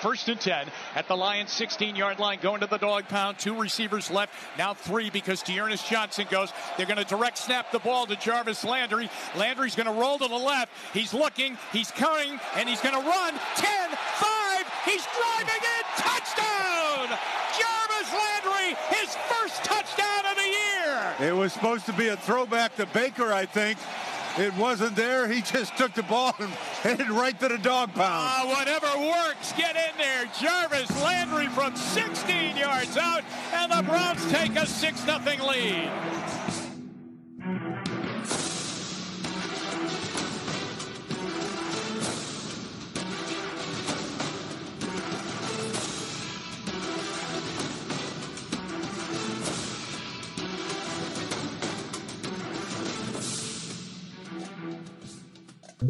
First and 10 at the Lions 16 yard line, going to the dog pound. Two receivers left, now three because Dearness Johnson goes. They're going to direct snap the ball to Jarvis Landry. Landry's going to roll to the left. He's looking, he's coming, and he's going to run 10 5. He's driving in. Touchdown! Jarvis Landry, his first touchdown of the year. It was supposed to be a throwback to Baker, I think. It wasn't there. He just took the ball and headed right to the dog pound. Uh, whatever works, get in there. Jarvis Landry from 16 yards out, and the Browns take a 6 0 lead.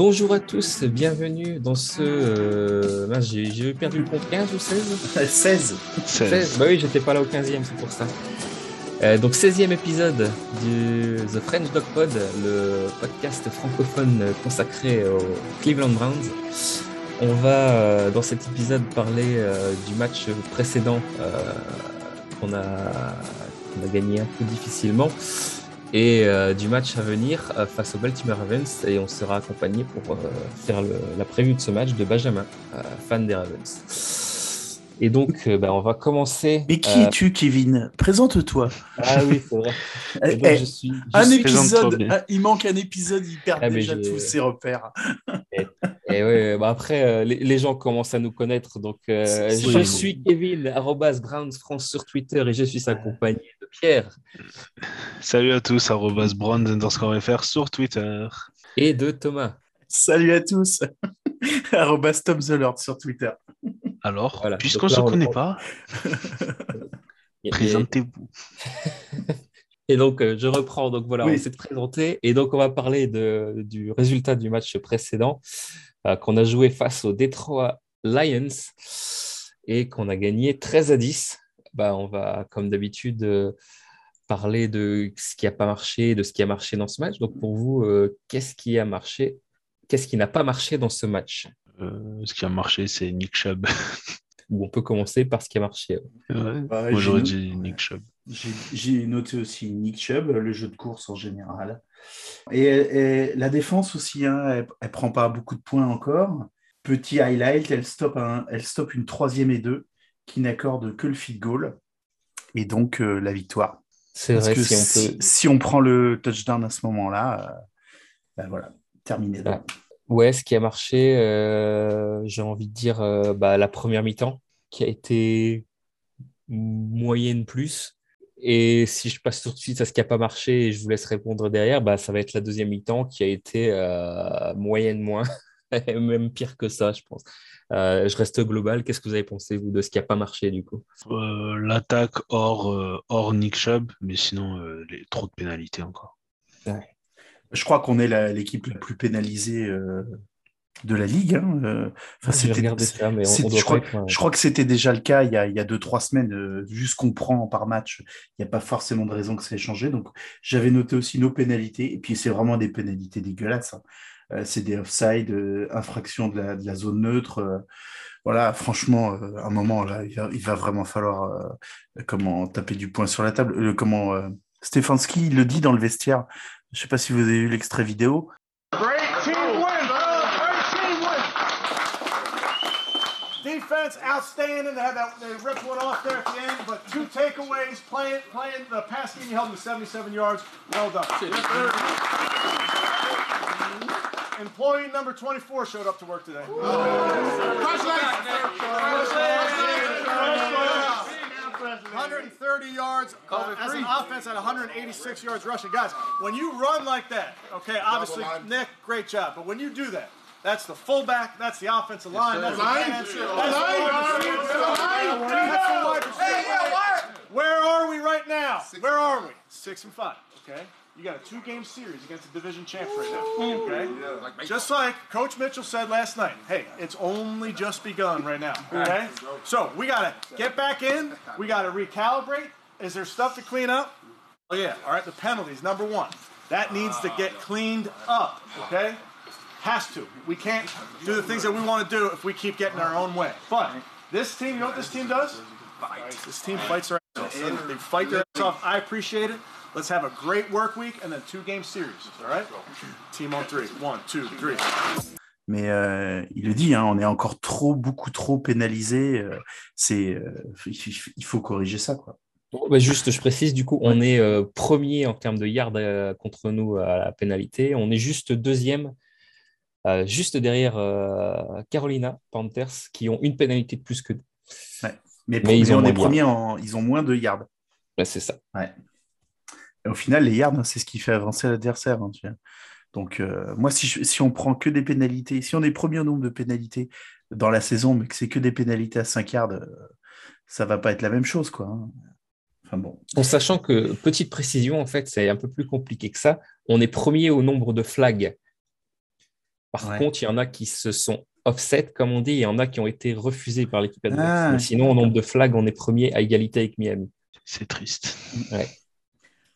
Bonjour à tous, bienvenue dans ce. Euh, j'ai perdu le compte 15 ou 16 16. 16. Bah oui, j'étais pas là au 15e, c'est pour ça. Euh, donc, 16e épisode du The French Dog Pod, le podcast francophone consacré aux Cleveland Browns. On va, euh, dans cet épisode, parler euh, du match précédent euh, qu'on a, qu'on a gagné un peu difficilement et euh, du match à venir euh, face au Baltimore Ravens et on sera accompagné pour euh, faire le, la prévue de ce match de Benjamin, fan des Ravens. Et donc, bah, on va commencer. Mais qui es-tu, Kevin? Présente-toi. Ah oui, c'est vrai. Eh, Et donc, eh, je suis, je un épisode, un- il manque un épisode, il perd Ah, déjà tous ses repères. Et ouais, bah après, les, les gens commencent à nous connaître. Donc, je suis Kevin, arrobas Browns France sur Twitter et je suis accompagné de Pierre Salut à tous, arrobas brand underscore fr sur Twitter. et de Thomas. Salut à tous. Arrobas Tom the Lord sur Twitter. Alors, Voilà. puisqu'on ne se on- connaît on- pas, présentez-vous. Et donc, euh, je reprends. Donc, voilà, Oui. on s'est présenté. Et donc, on va parler de, du résultat du match précédent euh, qu'on a joué face aux Detroit Lions et qu'on a gagné 13 à 10. Bah, on va, comme d'habitude, euh, parler de ce qui n'a pas marché, de ce qui a marché dans ce match. Donc, pour vous, euh, qu'est-ce qui a marché Qu'est-ce qui n'a pas marché dans ce match? Euh, ce qui a marché, c'est Nick Chubb. Ou on peut commencer par ce qui a marché. Ouais. Bah, Moi, j'aurais j'ai- dit Nick Chubb. J'ai j'ai noté aussi Nick Chubb, le jeu de course en général. Et, et la défense aussi, hein, elle, elle prend pas beaucoup de points encore. Petit highlight, elle stoppe, un- elle stoppe une troisième et deux qui n'accorde que le field goal. Et donc euh, la victoire. C'est vrai, que si on si, peut. si on prend le touchdown à ce moment-là, euh, ben voilà, terminé. Ouais. Ouais, ce qui a marché, euh, j'ai envie de dire bah, la première mi-temps, qui a été moyenne plus. Et si je passe tout de suite à ce qui n'a pas marché et je vous laisse répondre derrière, bah, ça va être la deuxième mi-temps qui a été moyenne moins, même pire que ça, je pense. Euh, je reste global. Qu'est-ce que vous avez pensé, vous, de ce qui n'a pas marché, du coup? Euh, L'attaque hors, euh, hors Nick Chubb, mais sinon, euh, les, trop de pénalités encore. Je crois qu'on est l'équipe la plus pénalisée euh, de la ligue. hein. Enfin, regardé ça, mais on, c'est- on doit je, crois, pas être, je crois que c'était déjà le cas il y a, il y a deux, trois semaines. euh, vu ce qu'on prend par match, il n'y a pas forcément de raison que ça ait changé. Donc, j'avais noté aussi nos pénalités. Et puis, c'est vraiment des pénalités dégueulasses. hein. Euh, c'est des offside, euh, infraction de la, de la zone neutre. euh, voilà, franchement, euh, à un moment, là, il va, il va vraiment falloir euh, comment taper du poing sur la table. Euh, comment euh, Stefanski, il le dit dans le vestiaire. Je ne sais pas si vous avez vu l'extrait vidéo. Great team win. Great team win. Defense outstanding. They had that they ripped one off there at the end, but two takeaways. Playing playing the pass game, you held them to 77 yards. Well done. Employee number 24 showed up to work today. 130 yards uh, as an offense at 186 yards rushing. Guys, when you run like that, okay, obviously, Nick, great job. But when you do that, that's the fullback, that's the offensive line, that's the Line. that's the Line. Line. That's the wide receiver. Where are we right now? Where are we? Six and five. Okay. You got a two-game series against the division champs right now. Okay. Just like Coach Mitchell said last night. Hey, it's only just begun right now. Okay. So we gotta get back in. We gotta recalibrate. Is there stuff to clean up? Oh yeah. All right. The penalties. Number one. That needs to get cleaned up. Okay. Has to. We can't do the things that we want to do if we keep getting our own way. But This team, you know what this team does? Fight. This team fights their ass off. They fight their ass off. I appreciate it. Let's have a great work week and then two game series. All right? Team on three. One, two, three. Mais euh, il le dit, hein, on est encore trop, beaucoup trop pénalisé. euh, c'est, euh, il, faut corriger ça, quoi. Bon, bah, juste, je précise, du coup, on est euh, premier en termes de yards euh, contre nous à la pénalité. On est juste deuxième, euh, juste derrière euh, Carolina Panthers, qui ont une pénalité de plus que nous. Mais, Mais mais ils ont on moins est en, ils ont moins de yards. Bah, c'est ça. Au final, les yards, c'est ce qui fait avancer l'adversaire. hein. Donc, euh, moi, si, je- si on prend que des pénalités, si on est premier au nombre de pénalités dans la saison, mais que c'est que des pénalités à 5 yards, euh, ça va pas être la même chose, quoi. hein. Enfin bon. En sachant que, petite précision, en fait, c'est un peu plus compliqué que ça. On est premier au nombre de flags. Par Ouais. contre, il y en a qui se sont offset, comme on dit, et il y en a qui ont été refusés par l'équipe adverse. Ah, Mais sinon, au nombre de flags, on est premier à égalité avec Miami. C'est triste.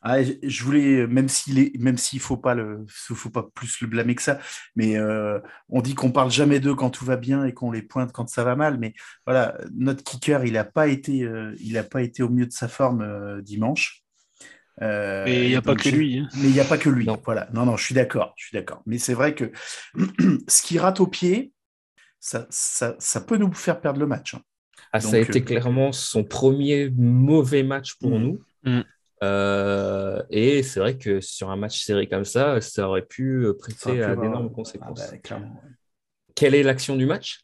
Ah, je- voulais, même s'il est, même s'il faut pas le, faut pas plus le blâmer que ça, mais euh, on dit qu'on parle jamais d'eux quand tout va bien et qu'on les pointe quand ça va mal, mais voilà, notre kicker, il n'a pas été, euh, il a pas été au mieux de sa forme euh, dimanche. Euh, Mais il n'y a pas que lui. hein. Mais il n'y a pas que lui. Non. Voilà. Non, non, je suis d'accord. Je suis d'accord. Mais c'est vrai que ce qui rate au pied, ça, ça, ça peut nous faire perdre le match. hein. Ah, ça a été euh, clairement son premier mauvais match pour Mm. nous. Mm. Euh, et c'est vrai que sur un match serré comme ça, ça aurait pu prêter à d'énormes Ah conséquences. bah. Quelle est l'action du match?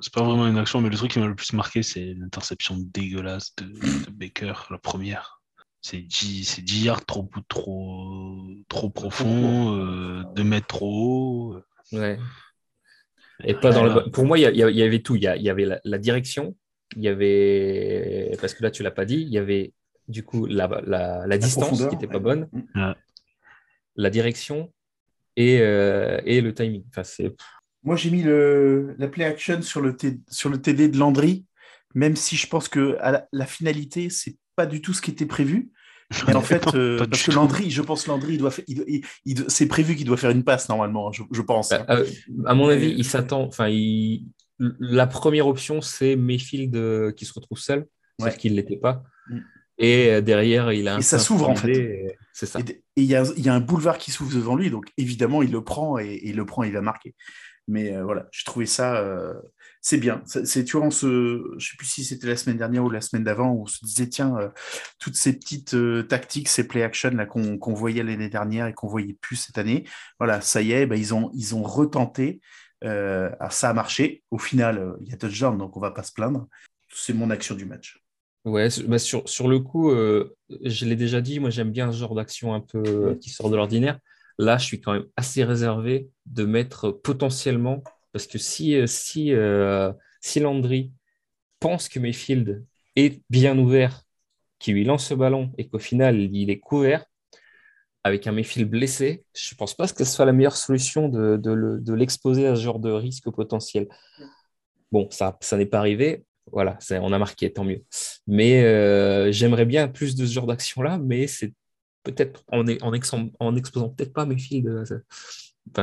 C'est pas vraiment une action, mais le truc qui m'a le plus marqué, c'est l'interception dégueulasse de, de Baker, la première. C'est 10, c'est 10 yards trop, trop, trop profond, euh, 2 mètres trop haut. Ouais. Et pas dans le... Pour moi, il y, avait tout. Il y, a- il y avait la, la direction, il y avait, parce que là, tu l'as pas dit, il y avait du coup la, la, la distance qui n'était pas ouais. bonne, Ouais. la direction et, euh, et le timing. Enfin, c'est... Moi, j'ai mis le, la play action sur le, T- sur le TD de Landry, même si je pense que à la, la finalité, c'est pas du tout ce qui était prévu. Mais en fait, euh, parce que. Landry, je pense Landry, il doit faire, il doit- il- il- c'est prévu qu'il doit faire une passe normalement, je, je pense. hein. Euh, à mon avis, il s'attend. Enfin, il- la première option, c'est Mayfield euh, qui se retrouve seul, Ouais. sauf qu'il ne l'était pas. Mm. Et euh, derrière, il a un Et ça s'ouvre, en fait. et C'est ça. Et et il y a, il y a un boulevard qui s'ouvre devant lui, donc évidemment, il le prend et, et il le prend, il va marquer. Mais euh, voilà, je trouvais ça, euh, c'est bien. C'est, c'est- tu vois, on se, je sais plus si c'était la semaine dernière ou la semaine d'avant, où on se disait, tiens, euh, toutes ces petites tactiques, ces play action là qu'on, voyait l'année dernière et qu'on voyait plus cette année, voilà, ça y est, ben, ils ont, ils ont retenté. Alors ça a marché. Au final, il y a touchdown, donc on va pas se plaindre. C'est mon action du match. Ouais, sur- bah, sur, sur le coup, euh, je l'ai déjà dit, moi j'aime bien ce genre d'action un peu euh, qui sort de l'ordinaire. Là, je suis quand même assez réservé de mettre potentiellement, parce que si, euh, si, euh, si Landry pense que Mayfield est bien ouvert, qu'il lui lance ce ballon et qu'au final il est couvert, avec un Mayfield blessé, je ne pense pas que ce soit la meilleure solution de, de le- de l'exposer à ce genre de risque potentiel. Bon, ça, ça n'est pas arrivé. Voilà, on a marqué, tant mieux. Mais euh, j'aimerais bien plus de ce genre d'action-là, mais c'est peut-être en, en, en exposant peut-être pas mes fils de,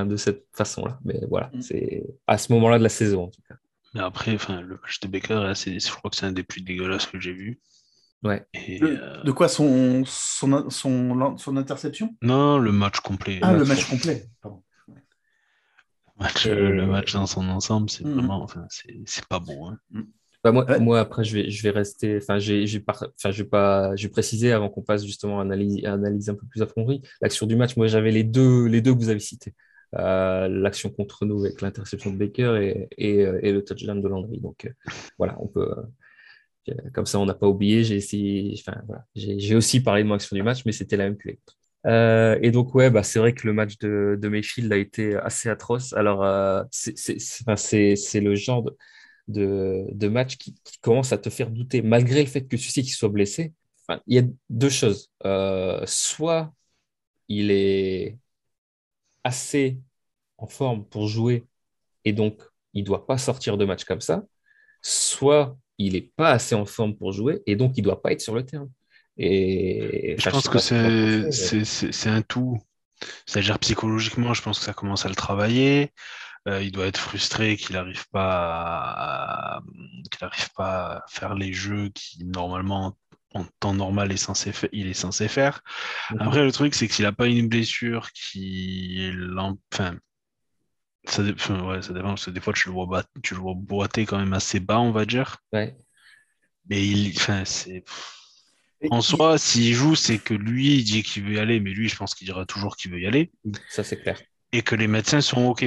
de cette façon-là. Mais voilà, Mm. c'est à ce moment-là de la saison, en tout cas. Mais après, enfin, le match de Baker, là, c'est, je crois que c'est un des plus dégueulasses que j'ai vu. Ouais. Et, Le- euh, de quoi son, son, son, son interception? Non, le match complet. Ah, le match complet. Pardon. match, Euh, le match dans son ensemble, c'est Mhm. vraiment, enfin, c'est, c'est pas bon. hein. Bah, moi, Ouais. moi, après, je vais, je vais rester. Enfin, j'ai, j'ai par- enfin, je vais pas. Je vais préciser avant qu'on passe justement à analyse, à analyse un peu plus approfondie. L'action du match, moi, j'avais les deux, les deux que vous avez cités. Euh, l'action contre nous avec l'interception de Baker et, et, euh, et le touchdown de Landry. Donc, euh, voilà, on peut. euh, comme ça, on n'a pas oublié. J'ai essayé. Enfin, voilà, j'ai, j'ai aussi parlé de mon action du match, mais c'était la même que les autres. Euh, et donc, ouais, bah, c'est vrai que le match de, de Mayfield a été assez atroce. Alors, euh, c'est, c'est, c'est, c'est le genre de de, de match qui, qui commence à te faire douter, malgré le fait que tu sais qu'il soit blessé. Enfin, il y a deux choses. Euh, soit il est assez en forme pour jouer et donc il ne doit pas sortir de match comme ça, soit il n'est pas assez en forme pour jouer et donc il ne doit pas être sur le terrain. Et Je pense que c'est, mais- c'est, c'est un tout. C'est-à-dire psychologiquement, je pense que ça commence à le travailler. Euh, il doit être frustré qu'il n'arrive pas, à... qu'il pas à faire les jeux qui normalement en temps normal est censé il est censé faire. Mhm. Après le truc c'est que s'il n'a pas une blessure qui enfin ça, ouais, ça dépend parce que des fois tu le vois tu le vois boiter quand même assez bas on va dire. Ouais. Mais il enfin c'est en soi, s'il joue, c'est que lui, il dit qu'il veut y aller, mais lui, je pense qu'il dira toujours qu'il veut y aller. Ça, c'est clair. Et que les médecins sont OK.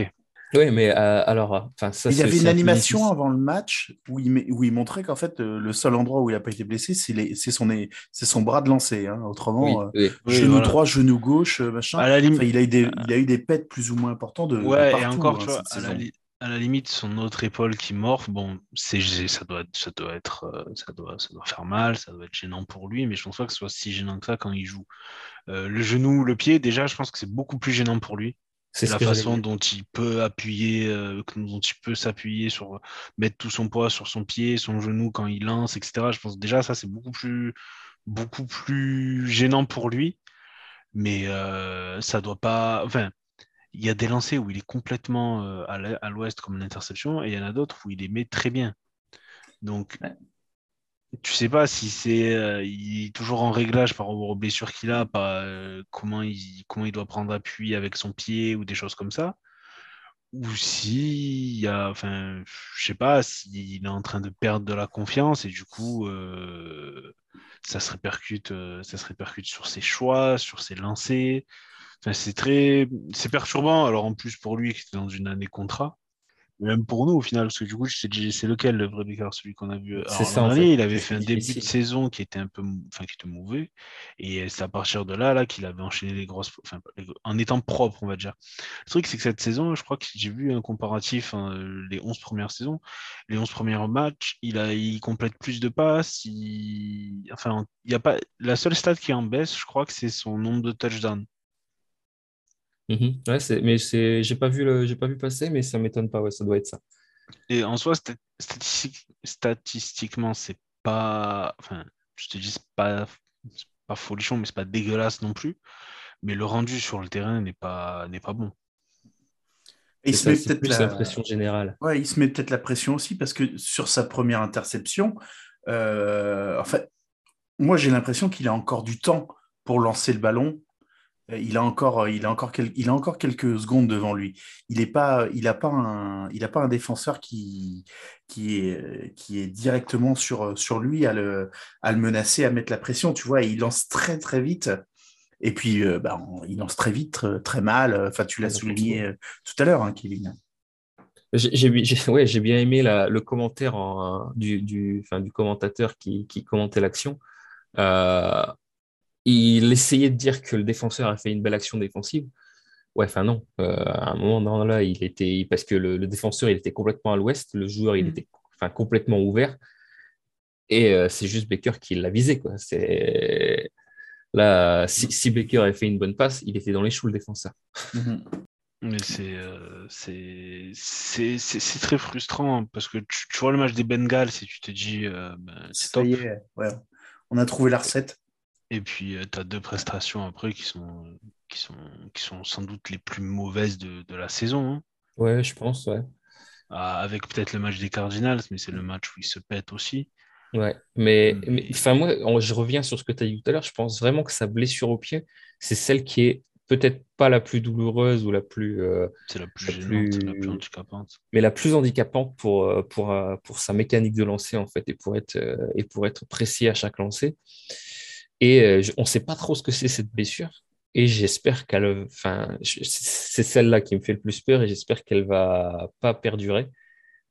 Oui, mais euh, alors, enfin, ça. Il y avait une animation avant le match où il, où il montrait qu'en fait, euh, le seul endroit où il n'a pas été blessé, c'est son, son bras de lancer. Hein. Autrement, oui, euh, genou droit, genou gauche, machin. À la limite... il, a eu des, il a eu des pets plus ou moins importants de. Ouais, partout, et encore, hein, tu vois, à la, à la, limite, son autre épaule qui morfe, bon, c'est ça doit, ça doit être, ça doit, ça doit faire mal, ça doit être gênant pour lui, mais je pense pas que ce soit si gênant que ça quand il joue. le genou, le pied, déjà, je pense que c'est beaucoup plus gênant pour lui. C'est la façon dont il peut appuyer, euh, dont il peut s'appuyer sur mettre tout son poids sur son pied, son genou quand il lance, etc. Je pense déjà ça c'est beaucoup plus beaucoup plus gênant pour lui, mais euh, ça doit pas. Enfin, il y a des lancers où il est complètement euh, à l'ouest comme une interception, et il y en a d'autres où il les met très bien. Donc tu sais pas si c'est euh, est toujours en réglage par rapport aux blessures qu'il a, pas, euh, comment, il, comment il doit prendre appui avec son pied ou des choses comme ça. Ou si il a, enfin, je sais pas, s'il est en train de perdre de la confiance et du coup, euh, ça se répercute, ça se répercute sur ses choix, sur ses lancers. Enfin, c'est très, c'est perturbant. Alors en plus pour lui qui était dans une année contrat, même pour nous au final, parce que du coup, c'est lequel le vrai Baker, celui qu'on a vu. C'est ça. il avait fait un début de saison qui était un peu, enfin, qui était mauvais, et c'est à partir de là, là, qu'il avait enchaîné les grosses, enfin, en étant propre, on va dire. Le truc, c'est que cette saison, je crois que j'ai vu un comparatif, hein, les 11 premières saisons, les 11 premiers matchs, il a, il complète plus de passes, il... enfin, il y a pas, la seule stat qui est en baisse, je crois que c'est son nombre de touchdowns. Mhm. Ouais, c'est, mais c'est, j'ai pas vu le, j'ai pas vu passer, mais ça m'étonne pas. Ouais, ça doit être ça. Et en soi, statistiquement, c'est pas, enfin, je te dis, c'est pas, pas folichon, mais c'est pas dégueulasse non plus. Mais le rendu sur le terrain n'est pas, n'est pas bon. il se met peut-être la... pression générale. Ouais, il se met peut-être la pression aussi parce que sur sa première interception, euh, en fait, moi j'ai l'impression qu'il a encore du temps pour lancer le ballon il a encore, euh, il a encore, il a encore quelques secondes devant lui. Il n'a pas, il a pas un, il a pas un défenseur qui, qui est, qui est directement sur, sur lui à le, à le menacer, à mettre la pression. Tu vois, il lance très très vite. Et puis, euh, bah, il lance très vite, très, mal. Enfin, tu l'as souligné tout à l'heure, hein, Kevin. J'ai ouais, bien aimé la, le commentaire en, du, du, enfin, du commentateur qui, qui commentait l'action. Euh, il essayait de dire que le défenseur a fait une belle action défensive. Ouais, enfin non. Euh, à un moment là, il était parce que le, défenseur il était complètement à l'ouest, le joueur il mm. était enfin complètement ouvert. Et euh, c'est juste Baker qui l'a visé quoi. C'est là si, Baker avait fait une bonne passe, il était dans les choux le défenseur. Mm-hmm. Mais euh, c'est c'est très frustrant parce que tu, vois le match des Bengals et tu te dis ben, c'est top. ouais. On a trouvé la recette. Et puis, tu as deux prestations après qui sont, qui, sont, qui sont sans doute les plus mauvaises de, de la saison. Hein. Ouais, je pense, ouais. Ah, avec peut-être le match des Cardinals, mais c'est le match où ils se pètent aussi. Ouais, mais, mais enfin, moi, je reviens sur ce que tu as dit tout à l'heure. Je pense vraiment que sa blessure au pied, c'est celle qui est peut-être pas la plus douloureuse ou la plus. Euh, c'est la plus gênante, la plus handicapante. Mais la plus handicapante pour, euh, pour, euh, pour, sa mécanique de lancer, en fait, et pour être, et pour être précis à chaque lancer. Et euh, on ne sait pas trop ce que c'est cette blessure. Et j'espère qu'elle, enfin, c'est celle-là qui me fait le plus peur et j'espère qu'elle va pas perdurer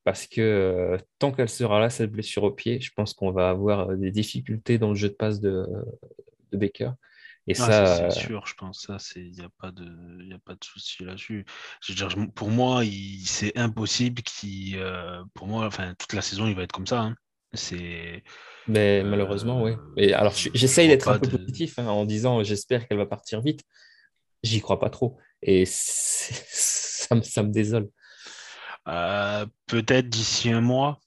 parce que euh, tant qu'elle sera là, cette blessure au pied, je pense qu'on va avoir euh, des difficultés dans le jeu de passe de, de Baker. Et ah, ça, c'est sûr, je pense. Ça, il n'y a pas de, y a pas de souci là-dessus. pour moi, c'est impossible qu'il, pour moi, enfin, toute la saison, il va être comme ça. Hein. C'est mais euh, malheureusement, oui. Et alors, j'essaye d'être un peu positif hein, en disant j'espère qu'elle va partir vite. J'y crois pas trop. Et ça me, ça me désole. Euh, peut-être d'ici un mois.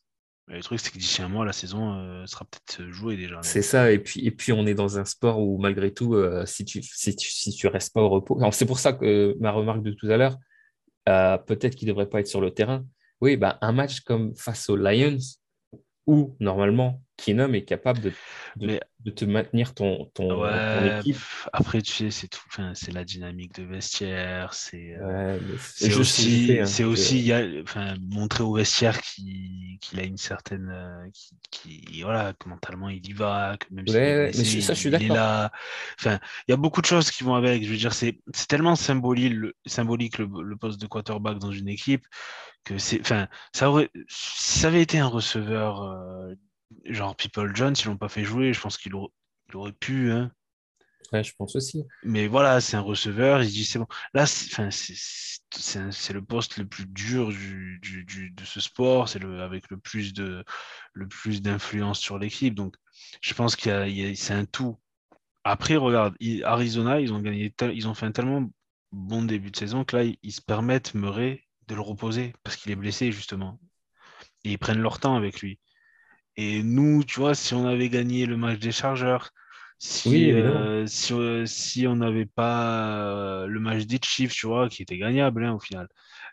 Le truc, c'est que d'ici un mois, la saison euh, sera peut-être jouée déjà. C'est ça. Et puis, et puis, on est dans un sport où, malgré tout, si tu si tu, si tu restes pas au repos. C'est pour ça que ma remarque de tout à l'heure, peut-être qu'il ne devrait pas être sur le terrain. Oui, bah, un match comme face aux Lions, où normalement Keenum est capable de, de, de te maintenir ton, ton, Ouais, ton équipe. après, tu sais, c'est tout. Enfin, c'est la dynamique de vestiaire. C'est euh, Ouais, mais c'est aussi, hein, c'est que- aussi y a, enfin, montrer au vestiaire qu'il qu'il a une certaine. euh, qui, qui- voilà, que mentalement il y va, que même Ouais, mais blessé, je- ça, je suis d'accord. là. Enfin, il y a beaucoup de choses qui vont avec. Je veux dire, c'est c'est tellement symbolique, le, symbolique le, le poste de quarterback dans une équipe que c'est. Enfin, ça aurait, si ça avait été un receveur. euh, Genre People Jones, ils l'ont pas fait jouer, je pense qu'il aurait, pu, hein. Ouais, je pense aussi. Mais voilà, c'est un receveur, il se dit c'est bon. Là, c'est le poste le plus dur du, du- du- de ce sport, c'est le avec le plus de le plus d'influence sur l'équipe. Donc, je pense qu'il c'est un tout. Après, regarde, Arizona, ils ont gagné, ils ont fait un tellement bon début de saison que là, ils se permettent Murray de le reposer parce qu'il est blessé justement. Et ils prennent leur temps avec lui. Et nous, tu vois, si on avait gagné le match des Chargers, si, Oui, euh, si, euh, si on n'avait pas euh, le match des Chiefs, tu vois, qui était gagnable hein, au final,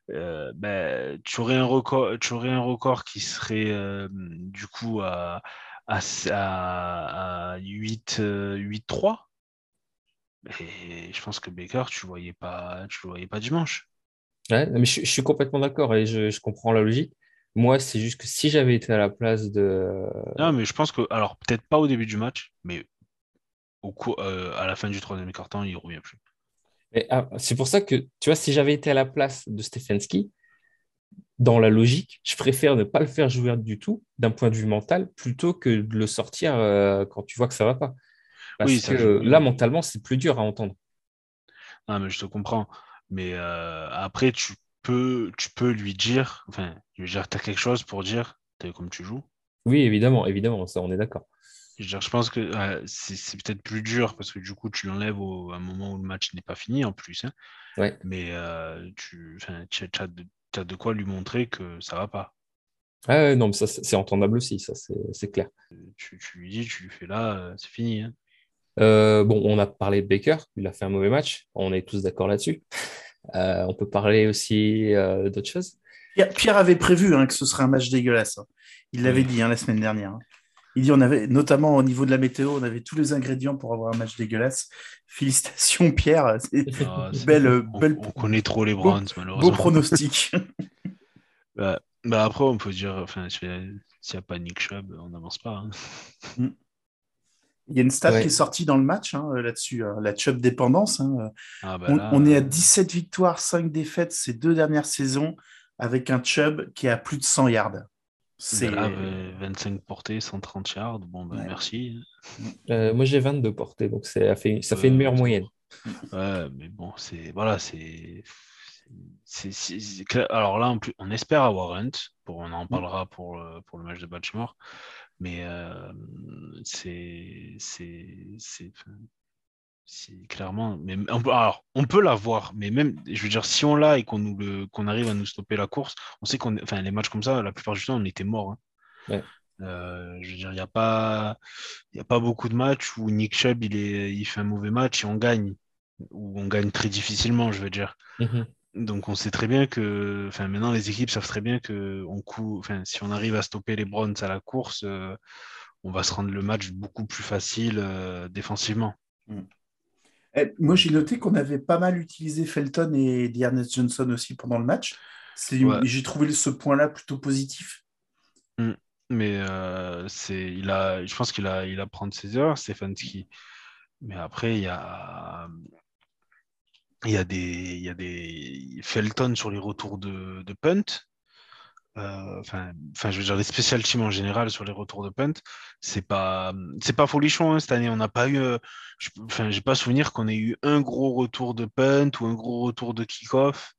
ben, tu aurais un record, tu aurais un record qui serait du coup à, à, à, à 8, euh, 8-3. Et je pense que Baker, tu le voyais pas, tu le voyais pas dimanche. Ouais, mais je, je suis complètement d'accord et je, je comprends la logique. Moi, c'est juste que si j'avais été à la place de. Non, mais je pense que, alors peut-être pas au début du match, mais au cours, euh, à la fin du troisième quart-temps, il revient plus. Ah, c'est pour ça que, tu vois, si j'avais été à la place de Stefanski, dans la logique, je préfère ne pas le faire jouer du tout d'un point de vue mental plutôt que de le sortir euh, quand tu vois que ça va pas. Parce Oui, ça, que je- là, mentalement, c'est plus dur à entendre. Ah, mais je te comprends. Mais euh, après, tu peux, tu peux lui dire, enfin, veux dire, t'as quelque chose pour dire, t'as vu comme tu joues. Oui, évidemment, évidemment, ça, on est d'accord. Je veux dire, je pense que euh, c'est peut-être plus dur parce que du coup, tu l'enlèves au, à un moment où le match n'est pas fini en plus. hein. Ouais. Mais euh, tu, tu as de, quoi lui montrer que ça va pas. Ah, non, mais ça, c'est entendable aussi, ça, c'est c'est clair. Tu, tu lui dis, tu lui fais là, euh, c'est fini. hein. Euh, bon, on a parlé de Baker, il a fait un mauvais match, on est tous d'accord là-dessus. Euh, on peut parler aussi euh, d'autres choses. Pierre, avait prévu hein, que ce serait un match dégueulasse. hein. Il l'avait Oui. dit hein, la semaine dernière. Il dit on avait, notamment au niveau de la météo, on avait tous les ingrédients pour avoir un match dégueulasse. Félicitations Pierre, c'est Ah, c'est- belle, euh, on, belle, on connaît trop les beau- Browns, beau malheureusement. pronostic. Bah, bah après, on peut dire, enfin, s'il n'y a pas Nick Chubb, on n'avance pas. hein. Il y a une stat Ouais. qui est sortie dans le match hein, là-dessus, hein, la Chubb dépendance. hein. Ah, bah On, là, on est à euh, 17 victoires, 5 défaites ces deux dernières saisons avec un Chubb qui est à plus de 100 yards. C'est bah là, euh, 25 portées, 130 yards. Bon, bah, Ouais. merci. Euh, moi, j'ai 22 portées, donc c'est- ça fait, ça fait une Euh, meilleure moyenne. Ouais, mais bon, c'est voilà, c'est c'est- c'est- c'est clair. Alors là, en plus, on espère avoir Hunt. Pour, on en parlera pour le, pour le match de Baltimore. Mais euh, c'est c'est c'est c'est clairement. Mais on peut, alors, on peut l'avoir, mais même, je veux dire, si on l'a et qu'on nous le qu'on arrive à nous stopper la course, on sait qu'on, enfin, les matchs comme ça, la plupart du temps, on était mort. hein. Ouais. Euh, je veux dire, il n'y a pas, il a pas beaucoup de matchs où Nick Chubb il est, il fait un mauvais match et on gagne, ou on gagne très difficilement, je veux dire. Mhm. Donc on sait très bien que, enfin maintenant les équipes savent très bien que on cou... enfin, si on arrive à stopper les Browns à la course, euh, on va se rendre le match beaucoup plus facile euh, défensivement. Eh, moi, j'ai noté qu'on avait pas mal utilisé Felton et Dearness Johnson aussi pendant le match. Ouais. J'ai trouvé ce point-là plutôt positif. Mais euh, c'est, il a, je pense qu'il a, il a prendre ses heures, Stefanski. Mais après, il y a, il y a des, il y a des Felton sur les retours de, de punt. Euh, Enfin, enfin, je veux dire les special teams en général sur les retours de punt, c'est pas, c'est pas folichon hein, cette année. On n'a pas eu, euh, je- enfin, j'ai pas souvenir qu'on ait eu un gros retour de punt ou un gros retour de kick-off.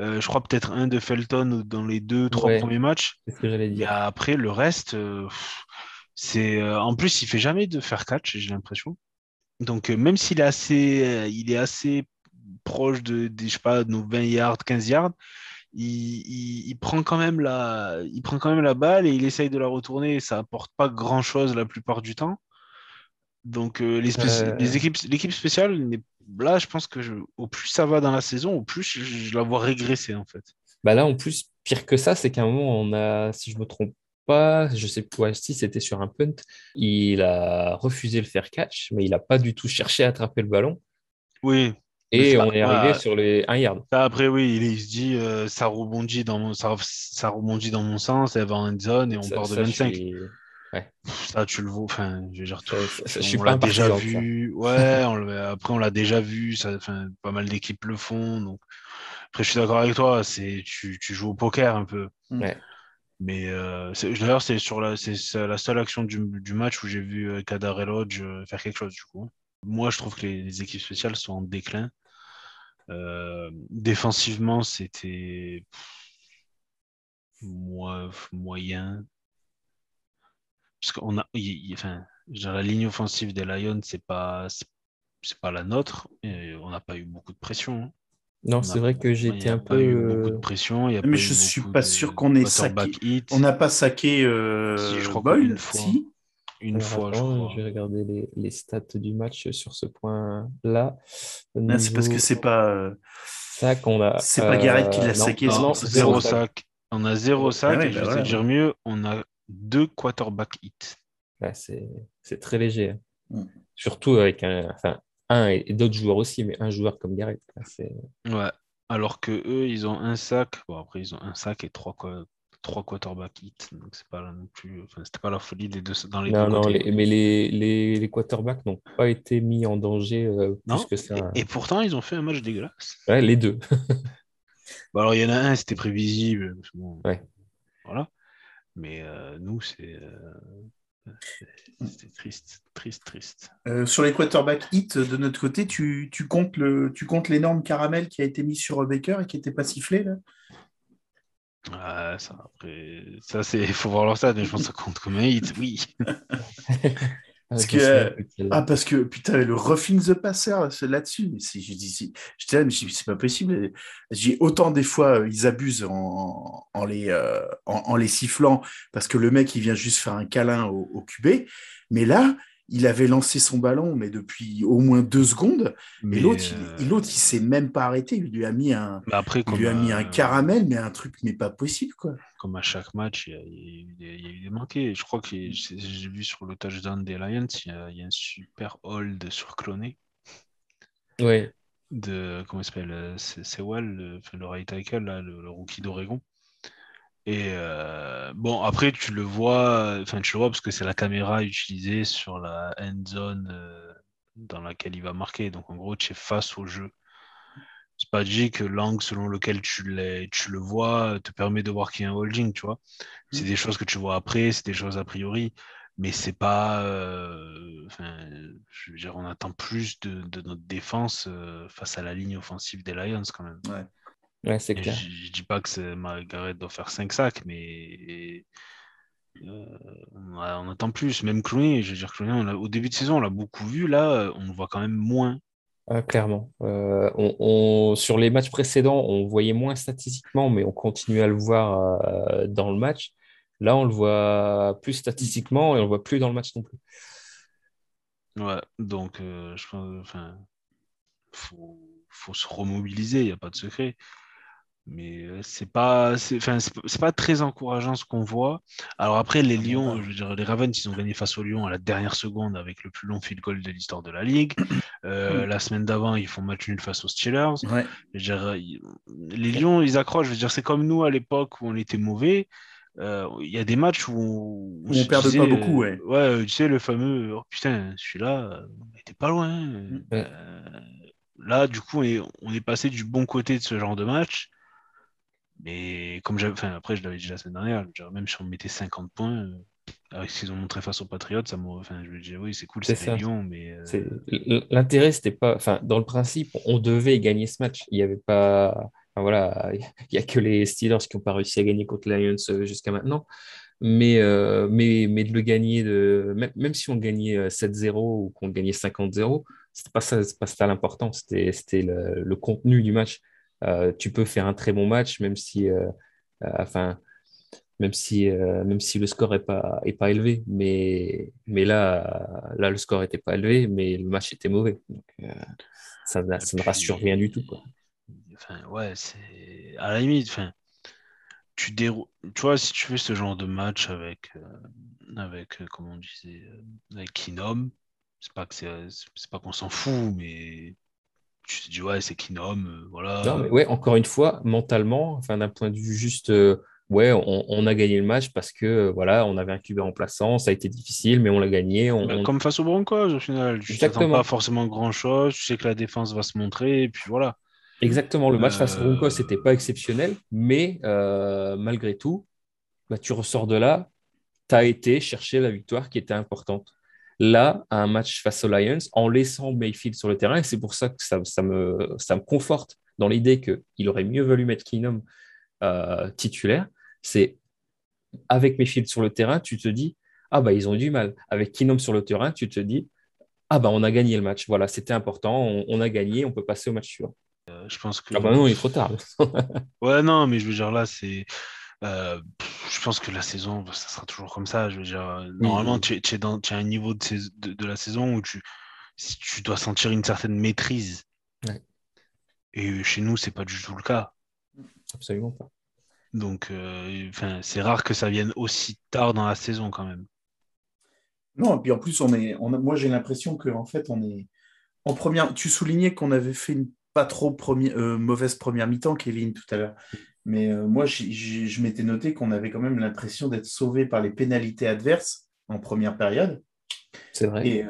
Euh, je crois peut-être un de Felton dans les deux, trois Ouais. premiers matchs. C'est ce que j'allais Et dire. après, le reste, euh, c'est. en plus, il fait jamais de faire catch, j'ai l'impression. Donc, même s'il est assez, il est assez proche de, je sais pas, de nos 20 yards, 15 yards, il, il- il prend quand même la, il prend quand même la balle et il essaye de la retourner. Ça apporte pas grand-chose la plupart du temps. Donc, euh, Euh. l'équipe spéciale là, je pense que je- au plus ça va dans la saison, au plus je, je la vois régresser en fait. Bah là, en plus, pire que ça, c'est qu'à un moment, on a, si je me trompe pas, je sais pas si c'était sur un punt, il a refusé le fair catch, mais il n'a pas du tout cherché à attraper le ballon. Oui. Et on est arrivé ouais. sur les 1 yard. Après, oui, il, il se dit euh, ça rebondit dans mon ça, ça rebondit dans mon sens, elle va en end zone et on Ça- part de ça, je 25. suis- Pff, Ça, tu le vois. Enfin, je veux dire, tout- Ça- ça- je suis on pas l'a déjà vu. Ouais, on l'a- après, on l'a déjà vu. Ça, pas mal d'équipes le font. Donc, après, je suis d'accord avec toi. C'est tu, tu joues au poker un peu. Ouais. Mais euh, c'est- d'ailleurs, c'est sur la, c'est c'est la seule action du, du match où j'ai vu euh, Kadar et Lodge faire quelque chose du coup. Moi, je trouve que les, les équipes spéciales sont en déclin. Euh, défensivement, c'était moi- moyen. Parce qu'on a, enfin, la ligne offensive des Lions, c'est pas, c'est pas la nôtre. Et on n'a pas eu beaucoup de pression. hein. Non, On c'est a- vrai que j'ai il été y a un pas peu. eu beaucoup de euh, pression. il y a Mais pas je eu suis pas de sûr qu'on ait saqué. On n'a pas saqué euh, Si, je crois qu'une Boyle, fois. si Une alors, fois, je vais regarder les, les stats du match sur ce point-là. C'est parce que c'est pas. euh, sac, on a. c'est pas Garrett qui l'a non, saqué, non, Non, pour ça que zéro c'est- sac. On a zéro sac. Ah ouais, et je bah vais voilà. te dire mieux, on a deux quarterback hits. Ouais, c'est c'est très léger. hein. Mm. Surtout avec un, enfin, un et, et d'autres joueurs aussi, mais un joueur comme c'est- Ouais. Alors que eux, ils ont un sac. Bon, après, ils ont un sac et trois, trois quarterback hits. Donc, c'est pas non plus. Enfin, c'était pas la folie des deux, dans les Non, deux non, côtés. les- mais les, les, les quarterbacks n'ont pas été mis en danger euh, Non, plus que ça. Et, et pourtant, ils ont fait un match dégueulasse. Ouais, les deux. Bon, alors, il y en a un, c'était prévisible. bon, Ouais. Voilà. Mais euh, nous, c'est. euh, C'était triste, triste, triste. Euh, sur les quarterback hit de notre côté, tu, tu comptes le, tu comptes l'énorme caramel qui a été mis sur Baker et qui n'était pas sifflé là? Ouais, ça, après, ça, c'est, il faut voir leur stade, mais je pense que ça compte comme un hit, oui. Parce Ah, que, euh. Ah, parce que putain, le roughing the passer c'est là-dessus. Mais c'est, je dis, mais je dis, c'est pas possible. J'ai autant des fois, euh, ils abusent en, en les, euh, en, en les sifflant parce que le mec, il vient juste faire un câlin au, au QB. Mais là, il avait lancé son ballon, mais depuis au moins deux secondes. Mais et l'autre, euh, il, l'autre, il s'est même pas arrêté. Il lui a mis un, mais après, il lui a mis un euh, caramel, mais un truc, mais pas possible, quoi. comme à chaque match, il y a, il y a eu des- il y a eu des manqués. Je crois que j'ai vu sur le touchdown des Lions, il y a, il y a un super hold sur Cloné Ouais, de, comment il s'appelle, euh, c'est Sewell, le, right tackle, là, le, le rookie d'Oregon. Et euh, bon, après, tu le vois, enfin, tu le vois parce que c'est la caméra utilisée sur la end zone euh, dans laquelle il va marquer. Donc, en gros, tu es face au jeu. C'est pas dit que l'angle selon lequel tu, tu le vois te permet de voir qu'il y a un holding, tu vois. C'est des choses que tu vois après, c'est des choses a priori, mais c'est pas. euh, enfin, je veux dire, on attend plus de, de notre défense euh, face à la ligne offensive des Lions quand même. ouais, c'est Et clair. Je, je dis pas que c'est Margaret doit faire 5 sacs, mais euh, on, a- on attend plus. Même Clooney, je veux dire, Clooney, on au début de saison, on l'a beaucoup vu. Là, on le voit quand même moins. Ah, clairement. Euh, on, on- sur les matchs précédents, on voyait moins statistiquement, mais on continuait à le voir euh, dans le match. Là, on le voit plus statistiquement et on le voit plus dans le match non plus. Ouais, donc euh, je pense, enfin, faut, faut se remobiliser, il n'y a pas de secret. Mais euh, c'est pas, c'est, enfin, c'est pas- très encourageant ce qu'on voit. Alors après, les Lions, je veux dire, les Ravens, ils ont gagné face aux Lions à la dernière seconde avec le plus long field goal de l'histoire de la ligue. Euh, la semaine d'avant, ils font match nul face aux Steelers. Ouais. Je veux dire, ils- les Lions, ils accrochent. Je veux dire, c'est comme nous à l'époque où on était mauvais. Euh, Il y a des matchs où on, Où on perd pas beaucoup, euh, ouais. Ouais, euh, tu sais, le fameux, oh putain, celui-là, euh, on était pas loin. Euh, là, du coup, on est, on est passé du bon côté de ce genre de match. Mais comme j'avais, enfin, après, je l'avais dit la semaine dernière, même si on mettait 50 points, euh, avec ce qu'ils ont montré face aux Patriots, ça enfin, je veux dire, oui, c'est cool, C'est des Lions, mais euh, L'intérêt, c'était pas. Enfin, dans le principe, on devait gagner ce match. Il y avait pas. enfin, voilà, il n'y a que les Steelers qui n'ont pas réussi à gagner contre les Lions euh, jusqu'à maintenant. Mais, euh, mais, mais de le gagner, de, même, même si on gagnait euh, 7-0 ou qu'on gagnait 50-0, c'était pas ça, pas ça l'important. C'était c'était le, le contenu du match. Euh, tu peux faire un très bon match, même si. euh, euh, enfin, même si, euh, même si le score n'est pas, est pas élevé. Mais, mais là, là, le score n'était pas élevé, mais le match était mauvais. Donc, euh, ça, ça ne rassure rien du tout. Quoi. Enfin, ouais, c'est à la limite. Enfin, tu, tu vois, si tu fais ce genre de match avec, euh, avec comment on disait, avec Kinom, c'est pas que c'est pas qu'on s'en fout, mais tu te dis ouais, c'est Kinom, voilà. Non, mais ouais, encore une fois, mentalement, enfin d'un point de vue juste ouais, on, a gagné le match parce que voilà, on avait un QB remplaçant, ça a été difficile, mais on l'a gagné. Bah, comme face aux Broncos au final. Tu n'attends pas forcément grand chose, tu sais que la défense va se montrer, et puis voilà. Exactement, le match face aux Broncos, n'était euh. pas exceptionnel, mais euh, malgré tout, bah, tu ressors de là, tu as été chercher la victoire qui était importante. Là, un match face aux Lions, en laissant Mayfield sur le terrain, et c'est pour ça que ça, me, ça me conforte dans l'idée qu'il aurait mieux valu mettre Keenum euh, titulaire, c'est avec Mayfield sur le terrain, tu te dis ah bah ils ont eu du mal. Avec Kinom sur le terrain, tu te dis ah bah on a gagné le match. Voilà, c'était important, on, a gagné, on peut passer au match suivant. Euh, je pense que ah bah non, il est trop tard. ouais non, mais je veux dire là c'est euh, je pense que la saison, ça sera toujours comme ça. Je veux dire, normalement, tu, es, dans, tu as un niveau de, de, la saison où tu, tu dois sentir une certaine maîtrise. Et chez nous, c'est pas du tout le cas. Absolument pas. Donc, euh, c'est rare que ça vienne aussi tard dans la saison quand même. Non, et puis en plus, on est, on moi j'ai l'impression qu'en fait, on est en première. Tu soulignais qu'on avait fait une pas trop euh, mauvaise première mi-temps, Kevin, tout à l'heure. Mais euh, moi, je m'étais noté qu'on avait quand même l'impression d'être sauvé par les pénalités adverses en première période. C'est vrai. Et,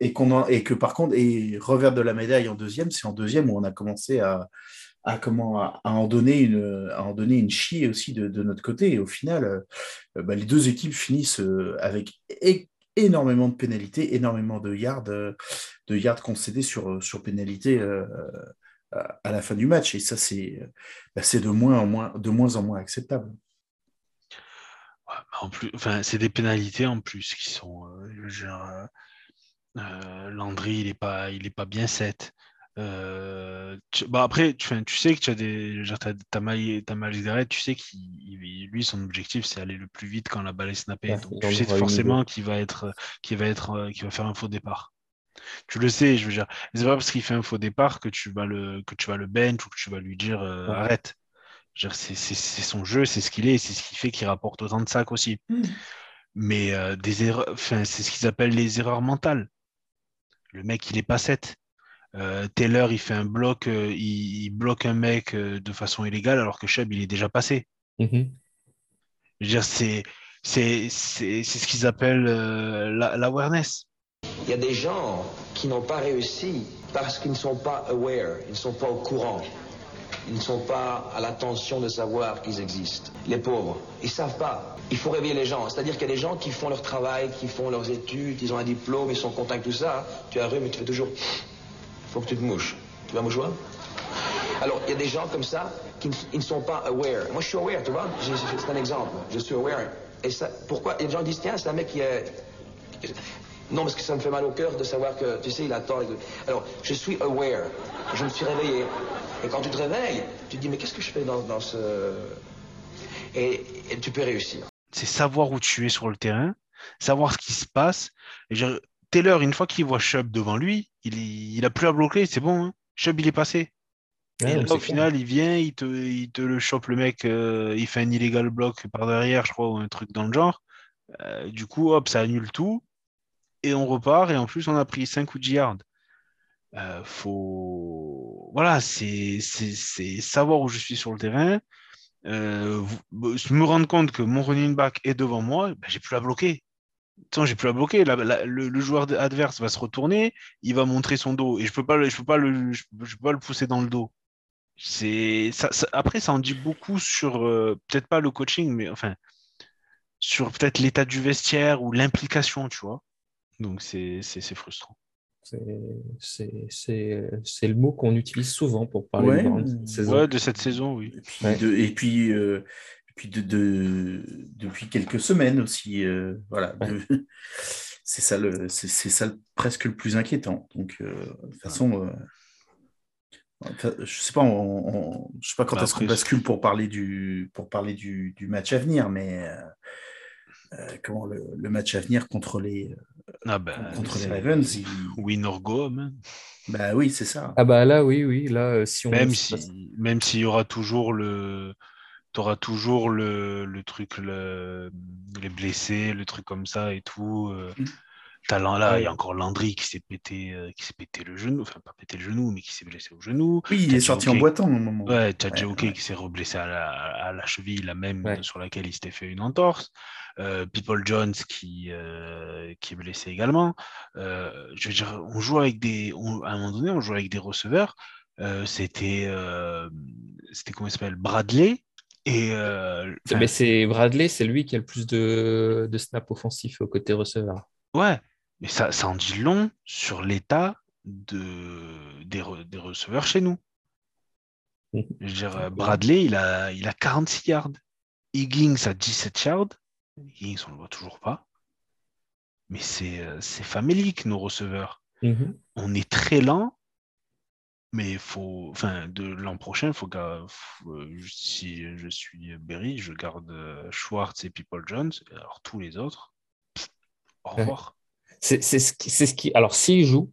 et, qu'on et que par contre, et revers de la médaille en deuxième, c'est en deuxième où on a commencé à, à, comment, à, en donner une, à en donner une chie aussi de, de notre côté. Et au final, euh, bah, les deux équipes finissent euh, avec énormément de pénalités, énormément de yards, euh, de yards concédés sur, sur pénalité à la fin du match. Et ça, c'est bah, de, moins en moins, de moins en moins acceptable. En plus, enfin, c'est des pénalités en plus qui sont. Landry, il n'est pas, il est pas bien set. Euh, bah après, tu, tu, sais que tu as des. Genre, as, mal, tu sais qu'il lui, son objectif, c'est aller le plus vite quand la balle est snappée. donc tu sais forcément qu'il va être, qu'il va être, euh, qu'il va faire un faux départ. Tu le sais, je veux dire. C'est pas parce qu'il fait un faux départ que tu vas le, que tu vas le bench ou que tu vas lui dire euh, arrête. C'est son jeu, c'est ce qu'il est, c'est ce qui fait qu'il rapporte autant de sacs aussi. Hmm. Mais des erreurs, c'est ce qu'ils appellent les erreurs mentales. Le mec, il est pas 7 euh, Taylor, il fait un bloc, euh, il, bloque un mec euh, de façon illégale alors que Chubb, il est déjà passé. Mhm. Je veux dire, c'est, ce qu'ils appellent l'awareness. Il y a des gens qui n'ont pas réussi parce qu'ils ne sont pas aware, ils ne sont pas au courant. Ils ne sont pas à l'attention de savoir qu'ils existent. Les pauvres, ils ne savent pas. Il faut réveiller les gens. C'est-à-dire qu'il y a des gens qui font leur travail, qui font leurs études, ils ont un diplôme, ils sont contents tout ça. Tu as mais tu fais toujours faut que tu te mouches. Tu vas mouchoir? Alors, il y a des gens comme ça qui ne sont pas aware. Moi, je suis aware, tu vois. C'est un exemple. Je suis aware. Et ça, pourquoi? Il y a des gens qui disent, tiens, c'est un mec qui est... Non, parce que ça me fait mal au cœur de savoir que, tu sais, il attend. Alors, je suis aware. Je me suis réveillé. Et quand tu te réveilles, tu te dis, mais qu'est-ce que je fais dans, ce... Et, tu peux réussir. C'est savoir où tu es sur le terrain, savoir ce qui se passe. Et je, Taylor, une fois qu'il voit Chubb devant lui, il, il a plus à bloquer, c'est bon. Hein. Chubb, il est passé. et là, au final, il vient, il te, il te le chope le mec, euh, il fait un illégal bloc par derrière, je crois, ou un truc dans le genre. Euh, du coup, hop, ça annule tout. Et on repart, et en plus, on a pris 5 coups de yard. Euh, faut... Voilà, c'est savoir où je suis sur le terrain. me rendre compte que mon running back est devant moi, ben, j'ai plus à bloquer j'ai plus à bloquer. le, joueur adverse va se retourner, il va montrer son dos et je peux peux pas le, pousser dans le dos. Après ça en dit beaucoup sur euh, peut-être pas le coaching, mais enfin sur peut-être l'état du vestiaire ou l'implication, tu vois. Donc c'est frustrant. C'est le mot qu'on utilise souvent pour parler de, cette saison. oui. Et puis, euh, puis de, depuis quelques semaines aussi. Euh, voilà, c'est ça, le, c'est, ça presque le plus inquiétant. Donc, euh, de toute façon, euh, je sais pas, on, on- je sais pas quand Bah, est-ce qu'on bascule pour parler du pour parler du, du match à venir, mais euh, euh, comment le, le match à venir contre les Ah ben, contre les Ravens, il- Win or go, man. bah oui, c'est ça. Ah bah là, oui, oui, là, euh, si on... Même si, même s'il y aura toujours le, t'auras toujours le, le truc, le, les blessés, le truc comme ça et tout. euh, Mm. Talent là, il y a encore Landry qui s'est pété, euh, qui s'est pété le genou, enfin pas pété le genou, mais qui s'est blessé au genou. Oui, il est sorti en boitant au moment. Ouais, t'as Ouais, qui s'est reblessé à la, à la cheville, la même Ouais. sur laquelle il s'était fait une entorse. Euh, People Jones qui, euh, qui est blessé également. Euh, je veux dire, on joue avec des. on- à un moment donné, on joue avec des receveurs. Euh, c'était. euh, c'était comment il s'appelle? Bradley. Et. euh, Mais c'est Bradley, c'est lui qui a le plus de, de snaps offensifs au côté receveur. ouais, mais ça, ça en dit long sur l'état de, des, re- des receveurs chez nous. Mhm. Je veux dire, euh, Bradley, il a, il a 46 yards. Higgins a 17 yards. Higgins, on ne le voit toujours pas. Mais c'est euh, famélique, nos receveurs. Mhm. On est très lent, mais il faut. Enfin, de l'an prochain, faut que faut- euh, si je suis Berry, je garde euh, Schwartz et People Jones. Alors tous les autres, pff, au revoir. C'est c'est ce qui, ce qui. Alors, s'il joue,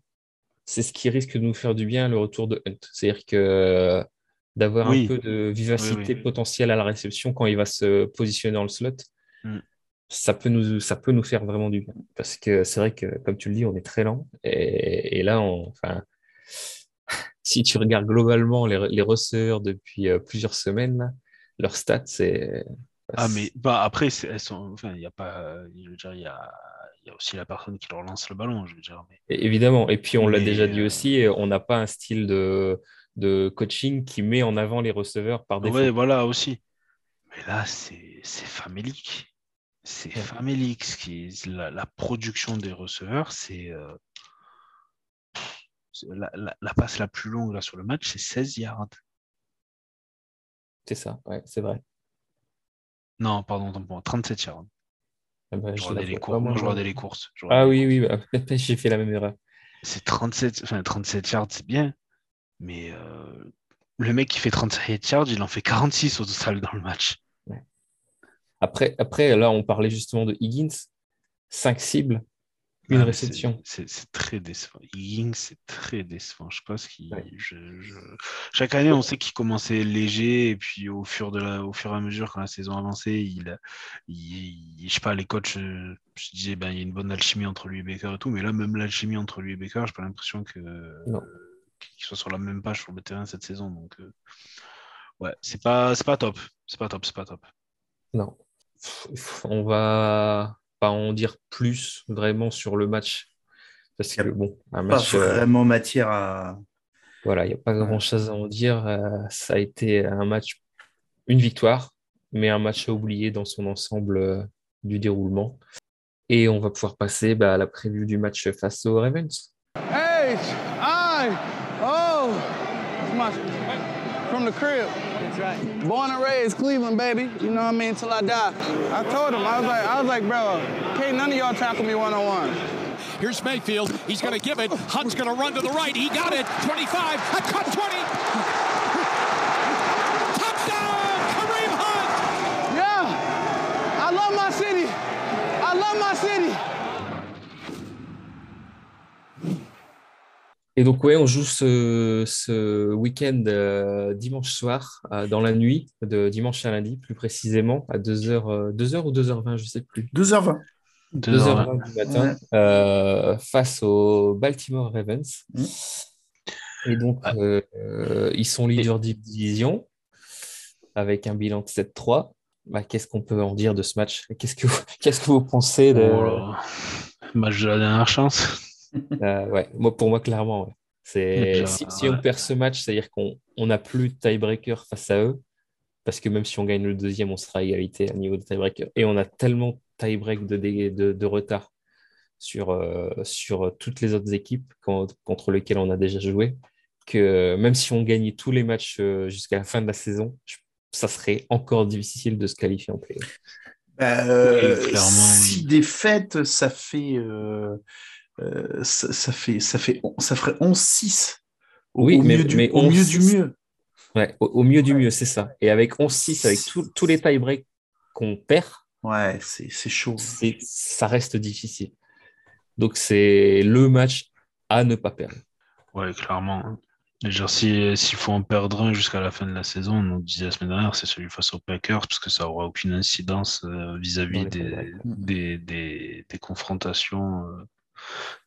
c'est ce qui risque de nous faire du bien le retour de Hunt. C'est-à-dire que d'avoir Oui. un peu de vivacité Oui, oui. potentielle à la réception quand il va se positionner dans le slot, Mm. ça, peut nous, ça peut nous faire vraiment du bien. Parce que c'est vrai que, comme tu le dis, on est très lent. Et, et là, on, enfin, si tu regardes globalement les, les receveurs depuis euh, plusieurs semaines, là, leurs stats, c'est. Ah, mais bah, après, elles sont. Enfin, il n'y a pas. Je veux dire, il y a, il y a aussi la personne qui leur lance le ballon, je veux dire. Mais... Évidemment. Et puis, on l'a déjà dit euh, aussi, on n'a pas un style de, de coaching qui met en avant les receveurs par défaut. Ouais, voilà aussi. Mais là, c'est famélique. C'est Ouais. famélique. Ce qui est- la, la production des receveurs, c'est. euh, la, la- la passe la plus longue là, sur le match, c'est 16 yards. C'est ça, ouais, c'est vrai. Non, pardon, tant pour moi, 37 yards. Ah bah, Je je regardais la les, cours- moi, je regardais les courses. je Ah les oui, courses. oui, bah, j'ai fait la même erreur. C'est 37, enfin, 37 yards, c'est bien. Mais euh, le mec qui fait 37 yards, il en fait 46 au total dans le match. Après, après, là, on parlait justement de Higgins. 5 cibles, une Ah, réception. c'est- très décevant. Higgins, c'est très décevant. Je ce qu'il. Ouais. je- je- Chaque année, on sait qu'il commençait léger, et puis au fur, de la... au fur et à mesure, quand la saison avançait, il, il... il- je sais pas, les coachs, euh, je disais, ben, il y a une bonne alchimie entre lui et Baker et tout, mais là, même l'alchimie entre lui et Baker, j'ai pas l'impression que qu'ils soient sur la même page sur le terrain cette saison. Donc, euh, ouais, c'est pas, pas top. C'est pas top, c'est pas top. Non. On va pas en dire plus vraiment sur le match. Parce que, bon, un Pas match, euh, vraiment matière à. voilà, il n'y a pas grand-chose à en dire. Euh, ça a été un match, une victoire, mais un match à oublier dans son ensemble euh, du déroulement. Et on va pouvoir passer bah, à la prévue du match face aux Ravens. H I O. It's my from the crib. Born and raised Cleveland, baby. You know what I mean? Till I die. I told him, I was like, I was like, bro, can't none of y'all tackle me one on one. Here's Mayfield. He's going to give it. Hunt's going to run to the right. He got it. 25. A cut 20. Et donc, ouais, on joue ce, ce week-end euh, dimanche soir, euh, dans la nuit, de dimanche à lundi, plus précisément, à 2h, 2h ou 2h20, je ne sais plus. 2h20. 2h20 du matin, euh, face aux Baltimore Ravens. Mm. Et donc, Ah. euh, euh, ils sont leaders de division, avec un bilan de 7-3. Bah, Qu'est-ce qu'on peut en dire de ce match? Qu'est-ce que vous, qu'est-ce que vous pensez de... Oh. Match de la dernière chance. Euh, ouais, moi, pour moi, clairement, ouais. C'est, si, si on perd ce match, c'est-à-dire qu'on on n'a plus de tiebreaker face à eux, parce que même si on gagne le deuxième, on sera à égalité à niveau de tiebreaker. Et on a tellement tie-break de, de, de retard sur, euh, sur toutes les autres équipes quand- contre lesquelles on a déjà joué, que même si on gagnait tous les matchs euh, jusqu'à la fin de la saison, je- ça serait encore difficile de se qualifier en play. Bah, euh, Oui, clairement, si oui. défaite, ça fait, euh, euh, ça, ça fait, ça fait, ça ferait 11-6 Au, Oui, au mais- mieux du, mais au mieux du 11-6. mieux. Ouais, au, au mieux du mieux, c'est ça. Et avec 11-6, avec tous les tie-breaks qu'on perd, Ouais, c'est c'est chaud. c'est- ça reste difficile. Donc, c'est le match à ne pas perdre. Ouais, clairement. Dire, si- s'il faut en perdre un jusqu'à la fin de la saison, on nous disait la semaine dernière, c'est celui face aux Packers, parce que ça aura aucune incidence euh, vis-à-vis des, des, des, des confrontations euh,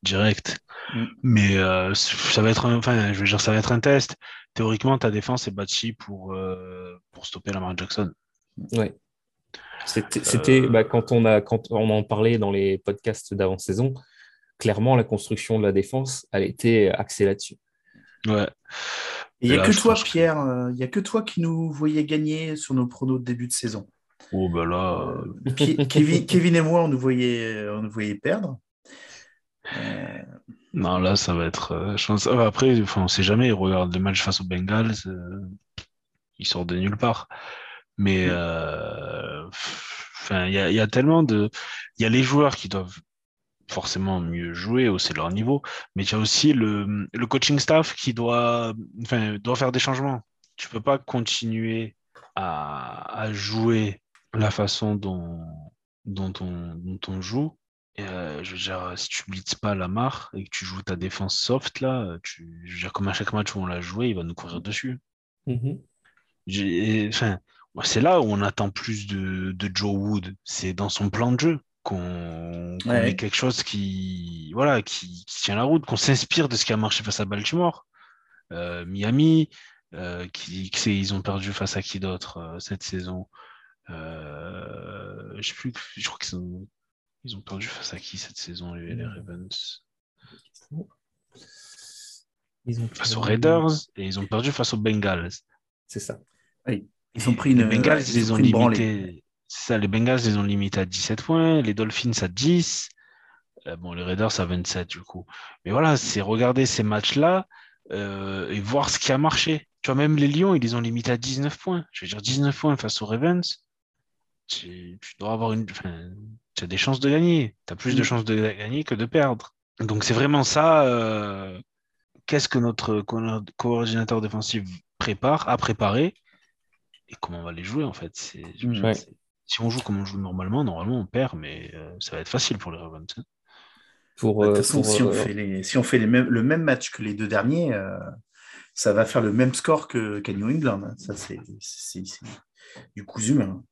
directes. Mm. Mais euh, ça va être un, enfin, je veux dire, ça va être un test. Théoriquement, ta défense est bâtie pour, euh, pour stopper Lamar Jackson. Ouais. C'était, Euh, bah, quand, on a, quand on en parlait dans les podcasts d'avant-saison, clairement, la construction de la défense, elle était axée là-dessus. Ouais. Il n'y a là, que toi, que- Pierre, euh, il n'y a que toi qui nous voyais gagner sur nos pronos de début de saison. Oh, bah là. Euh, Kevin, Kevin et moi, on nous voyait, on nous voyait perdre. Euh, Non, là, ça va être. euh, je pense... ah, Après, enfin, on sait jamais. Regarde les matchs face aux Bengals, euh, ils sortent de nulle part. Mais euh, enfin, il y a, il y a tellement de. Il y a les joueurs qui doivent forcément mieux jouer, hausser leur niveau, mais il y a aussi le, le coaching staff qui doit, enfin, doit faire des changements. Tu peux pas continuer à, à jouer la façon dont, dont, on, dont on joue. Euh, je veux dire, si tu blitzes pas Lamar et que tu joues ta défense soft, là, tu, je veux dire, comme à chaque match où on l'a joué, il va nous courir dessus. Enfin, moi, c'est là où on attend plus de, de Joe Wood. C'est dans son plan de jeu qu'on Ouais. ait quelque chose qui, voilà, qui, qui tient la route, qu'on s'inspire de ce qui a marché face à Baltimore. Euh, Miami, euh, qui, qui ils ont perdu face à qui d'autre euh, cette saison? Euh, Je sais plus, je crois qu'ils ont, ils ont perdu face à qui cette saison, les, les Ravens? Ils ont Face aux Raiders et ils ont perdu face aux Bengals. C'est ça. ils ont pris une, les Bengals, ils ils les ont. C'est ça, les Bengals, ils les ont limités à 17 points, les Dolphins à 10. Euh, bon, les Raiders à 27 du coup. Mais voilà, c'est regarder ces matchs-là euh, et voir ce qui a marché. Tu vois, même les Lions, ils les ont limités à 19 points. Je veux dire, 19 points face aux Ravens. Tu, tu dois avoir une. Enfin, tu as des chances de gagner. Tu as plus de Mm. chances de gagner que de perdre. Donc c'est vraiment ça. euh, Qu'est-ce que notre co- coordinateur défensif prépare, a préparé et comment on va les jouer en fait. Ouais. c'est- Si on joue comme on joue normalement, normalement on perd, mais euh, ça va être facile pour les Ravens. hein. Pour, Bah, De euh, toute façon, pour, si on euh, fait, les, si on fait les mêmes, le même match que les deux derniers, euh, ça va faire le même score que- qu'à New England. hein. Ça, c'est c'est- c'est du coup humain.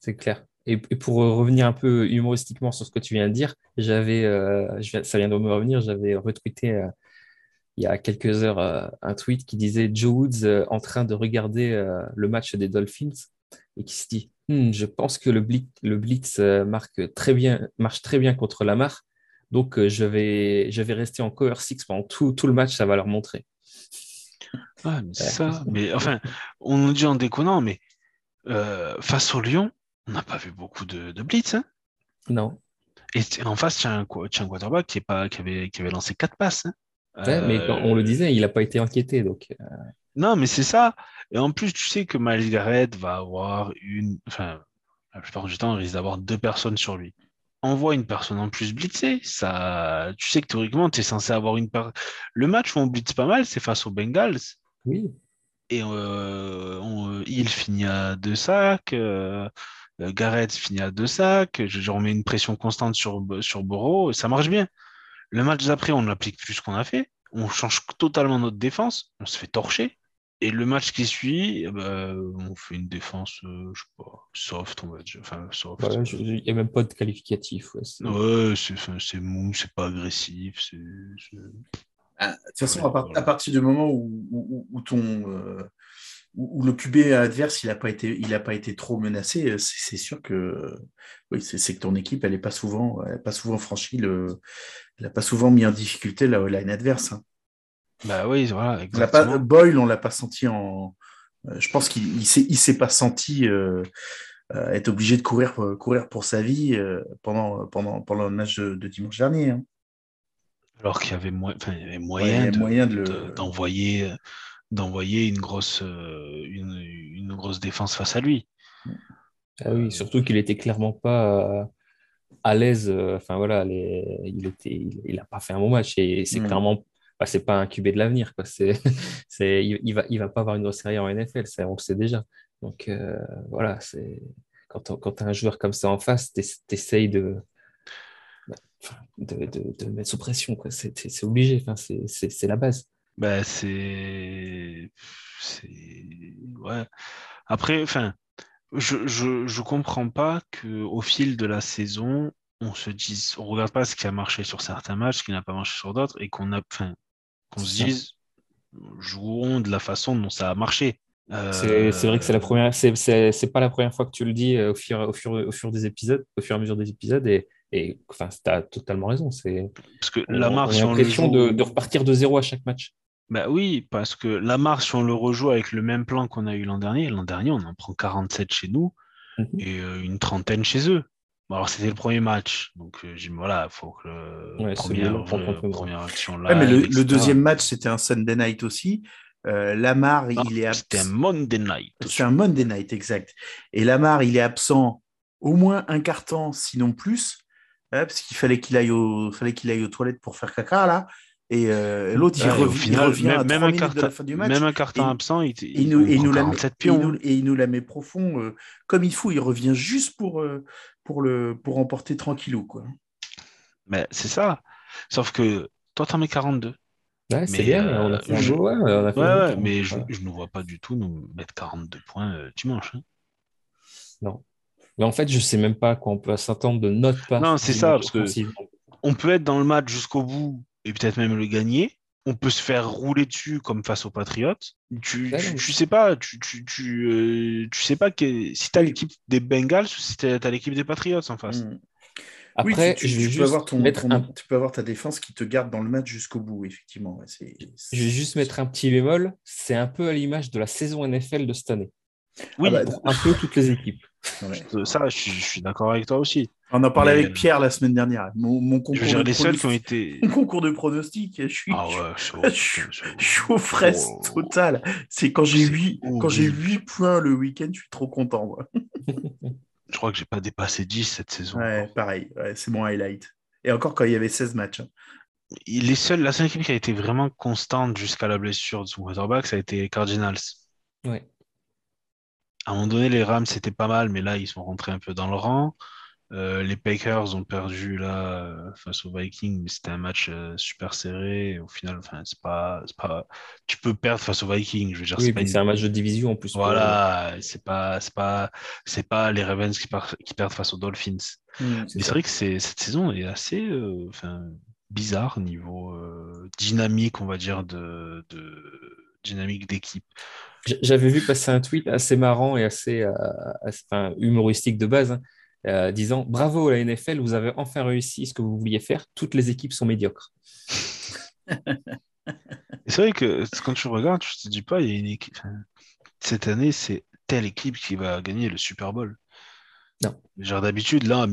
C'est clair. Et, et pour revenir un peu humoristiquement sur ce que tu viens de dire, j'avais, euh, ça vient de me revenir, j'avais retweeté euh, il y a quelques heures euh, un tweet qui disait Joe Woods en train de regarder le match des Dolphins et qui se dit Hmm, Je pense que le blitz, le blitz marque très bien, marche très bien contre Lamar, donc je, vais, je vais rester en cover six pendant tout, tout le match, ça va leur montrer. Ouais, mais ça. Mais enfin, on nous dit en déconnant, mais face au Lyon, on n'a pas vu beaucoup de, de blitz. hein. Non. Et en face, tu as un, quarterback qui, est pas, qui, avait, qui avait lancé quatre passes. hein. Ouais, mais quand on le Euh, disait, il n'a pas été inquiété. Donc, euh, Non, mais c'est ça. Et en plus, tu sais que Miles Garrett va avoir une. Enfin, la plupart du temps, il risque d'avoir deux personnes sur lui. Envoie une personne en plus blitzée. Ça... Tu sais que théoriquement, tu es censé avoir une personne. Le match où on blitz pas mal, c'est face aux Bengals. oui. Et euh, on- il finit à deux sacs. Euh, Garrett finit à deux sacs. Je, je remets une pression constante sur, sur. Et ça marche bien. Le match d'après, on n'applique plus ce qu'on a fait. On change totalement notre défense. On se fait torcher. Et le match qui suit, eh ben, on fait une défense, euh, je sais pas, soft, on va dire. Enfin, soft. Il n'y a même pas de qualificatif. ouais, c'est- Ouais, mou, c'est pas agressif. Ah, De toute façon, à, part- à partir du moment où, où- où ton, euh, où, le QB adverse il n'a pas, été- il a pas été trop menacé, euh, c'est sûr que oui, c'est que ton équipe, elle n'a pas, souvent- elle a pas souvent franchi le. Elle n'a pas souvent mis en difficulté la line adverse. hein. Bah oui, voilà, On exactement. pas, Boyle, on l'a pas senti en. euh, Je pense qu'il il s'est, il s'est pas senti euh, être obligé de courir, pour- courir pour sa vie euh, pendant, pendant, pendant le match de, de dimanche dernier. hein. Alors qu'il y avait, mo- enfin, il y avait Ouais, il y moyen a de- moyen de le- de- d'envoyer d'envoyer une grosse euh, une, une grosse défense face à lui. Ah oui, surtout qu'il était clairement pas euh, à l'aise. euh, Enfin voilà, les- il était, il, il a pas fait un bon match et c'est Mm. clairement. bah, c'est pas un QB de l'avenir. Quoi. C'est, c'est, il, il va, il va pas avoir une grosse carrière en NFL, ça, on le sait déjà. Donc euh, voilà, c'est quand, quand tu as un joueur comme ça en face, tu essayes de, bah, de, de, mettre sous pression. Quoi. C'est, c'est obligé, enfin, c'est la base. Bah, c'est. c'est... Ouais. Après, enfin, je, je, je comprends pas qu'au fil de la saison, on se dise, on regarde pas ce qui a marché sur certains matchs, ce qui n'a pas marché sur d'autres, et qu'on a, enfin, qu'on se dise, jouons de la façon dont ça a marché. C'est, c'est vrai que c'est la première, c'est, pas la première fois que tu le dis au fur, au fur, au fur des épisodes, au fur et à mesure des épisodes, et, et enfin, tu as totalement raison. C'est parce que la marche, on a l'impression joue... de, de, repartir de zéro à chaque match. Bah oui, parce que la marche, si on le rejoue avec le même plan qu'on a eu l'an dernier, l'an dernier, on en prend 47 chez nous mm -hmm. et euh, une trentaine chez eux. Bon, alors c'était le premier match, donc euh, j'ai voilà, il faut que le ouais, première, euh, première action là. Ouais, mais le, le, deuxième match, c'était un Sunday night aussi. Euh, Lamar, non, il est absent. C'était un Monday night. C'est un Monday night, exact. Et Lamar, il est absent au moins un quart temps, sinon plus, hein, parce qu'il fallait qu'il aille, au... fallait qu'il aille aux toilettes pour faire caca, là. Et euh, l'autre, il, final, revient même, à même 3 un carton, de la fin du match. Même un carton et, absent, il, nous, et, nous la met, et, nous, et il nous la met profond euh, comme il faut. Il revient juste pour, euh, pour, le, pour emporter tranquillou. Quoi. Mais c'est ça. Sauf que toi, t'en mets 42. Ouais, c'est bien, euh, on a fait un je... beau, ouais, on a fait ouais, ouais, mais je, je, ne vois pas du tout nous mettre 42 points euh, dimanche. Hein. Non. Mais en fait, je sais même pas à quoi on peut s'attendre de notre part. Non, c'est ça, parce que on peut être dans le match jusqu'au bout et peut-être même le gagner. On peut se faire rouler dessus comme face aux Patriots. Tu, tu, tu, sais pas, tu, tu, tu, euh, tu sais pas que si tu as l'équipe des Bengals ou si tu as l'équipe des Patriots en face. Mmh. Après, oui, tu, je vais tu, juste peux avoir ton, mettre ton, un... tu peux avoir ta défense qui te garde dans le match jusqu'au bout, effectivement. Ouais. Je vais juste mettre un petit bémol. C'est un peu à l'image de la saison NFL de cette année. Oui, ah bah, pour un peu toutes les équipes. Ouais. Ça, je suis, je suis d'accord avec toi aussi. On en parlait Mais... avec Pierre la semaine dernière. Mon, mon concours, dire, les seuls qui ont été... mon concours de pronostic, je suis, ah ouais, je, je, je, suis aux fraises oh, totales. C'est quand j'ai 8, quand j'ai 8 points le week-end, je suis trop content. Moi. je crois que j'ai pas dépassé 10 cette saison. Ouais, pareil, ouais, c'est mon highlight. Et encore quand il y avait 16 matchs. Hein. Les seuls, la seule équipe qui a été vraiment constante jusqu'à la blessure de son quarterback, ça a été les Cardinals. Ouais. À un moment donné, les Rams, c'était pas mal, mais là, ils sont rentrés un peu dans le rang. Euh, les Packers ont perdu là face aux Vikings, mais c'était un match euh, super serré. Au final, enfin, c'est pas, pas, tu peux perdre face aux Vikings. Je veux dire, oui, c'est, une... un match de division en plus. Voilà, pour... c'est pas, c'est pas, c'est pas les Ravens qui, par... qui, perdent face aux Dolphins. Mmh, mais c'est vrai que cette saison est assez, euh, bizarre niveau euh, dynamique, on va dire, de, de dynamique d'équipe. J'avais vu passer un tweet assez marrant et assez, euh, assez enfin, humoristique de base. Hein. Euh, disant bravo à la NFL, vous avez enfin réussi ce que vous vouliez faire. Toutes les équipes sont médiocres. c'est vrai que quand tu regardes, tu te dis pas, il y a une équipe. Cette année, c'est telle équipe qui va gagner le Super Bowl. Non. Genre d'habitude, là,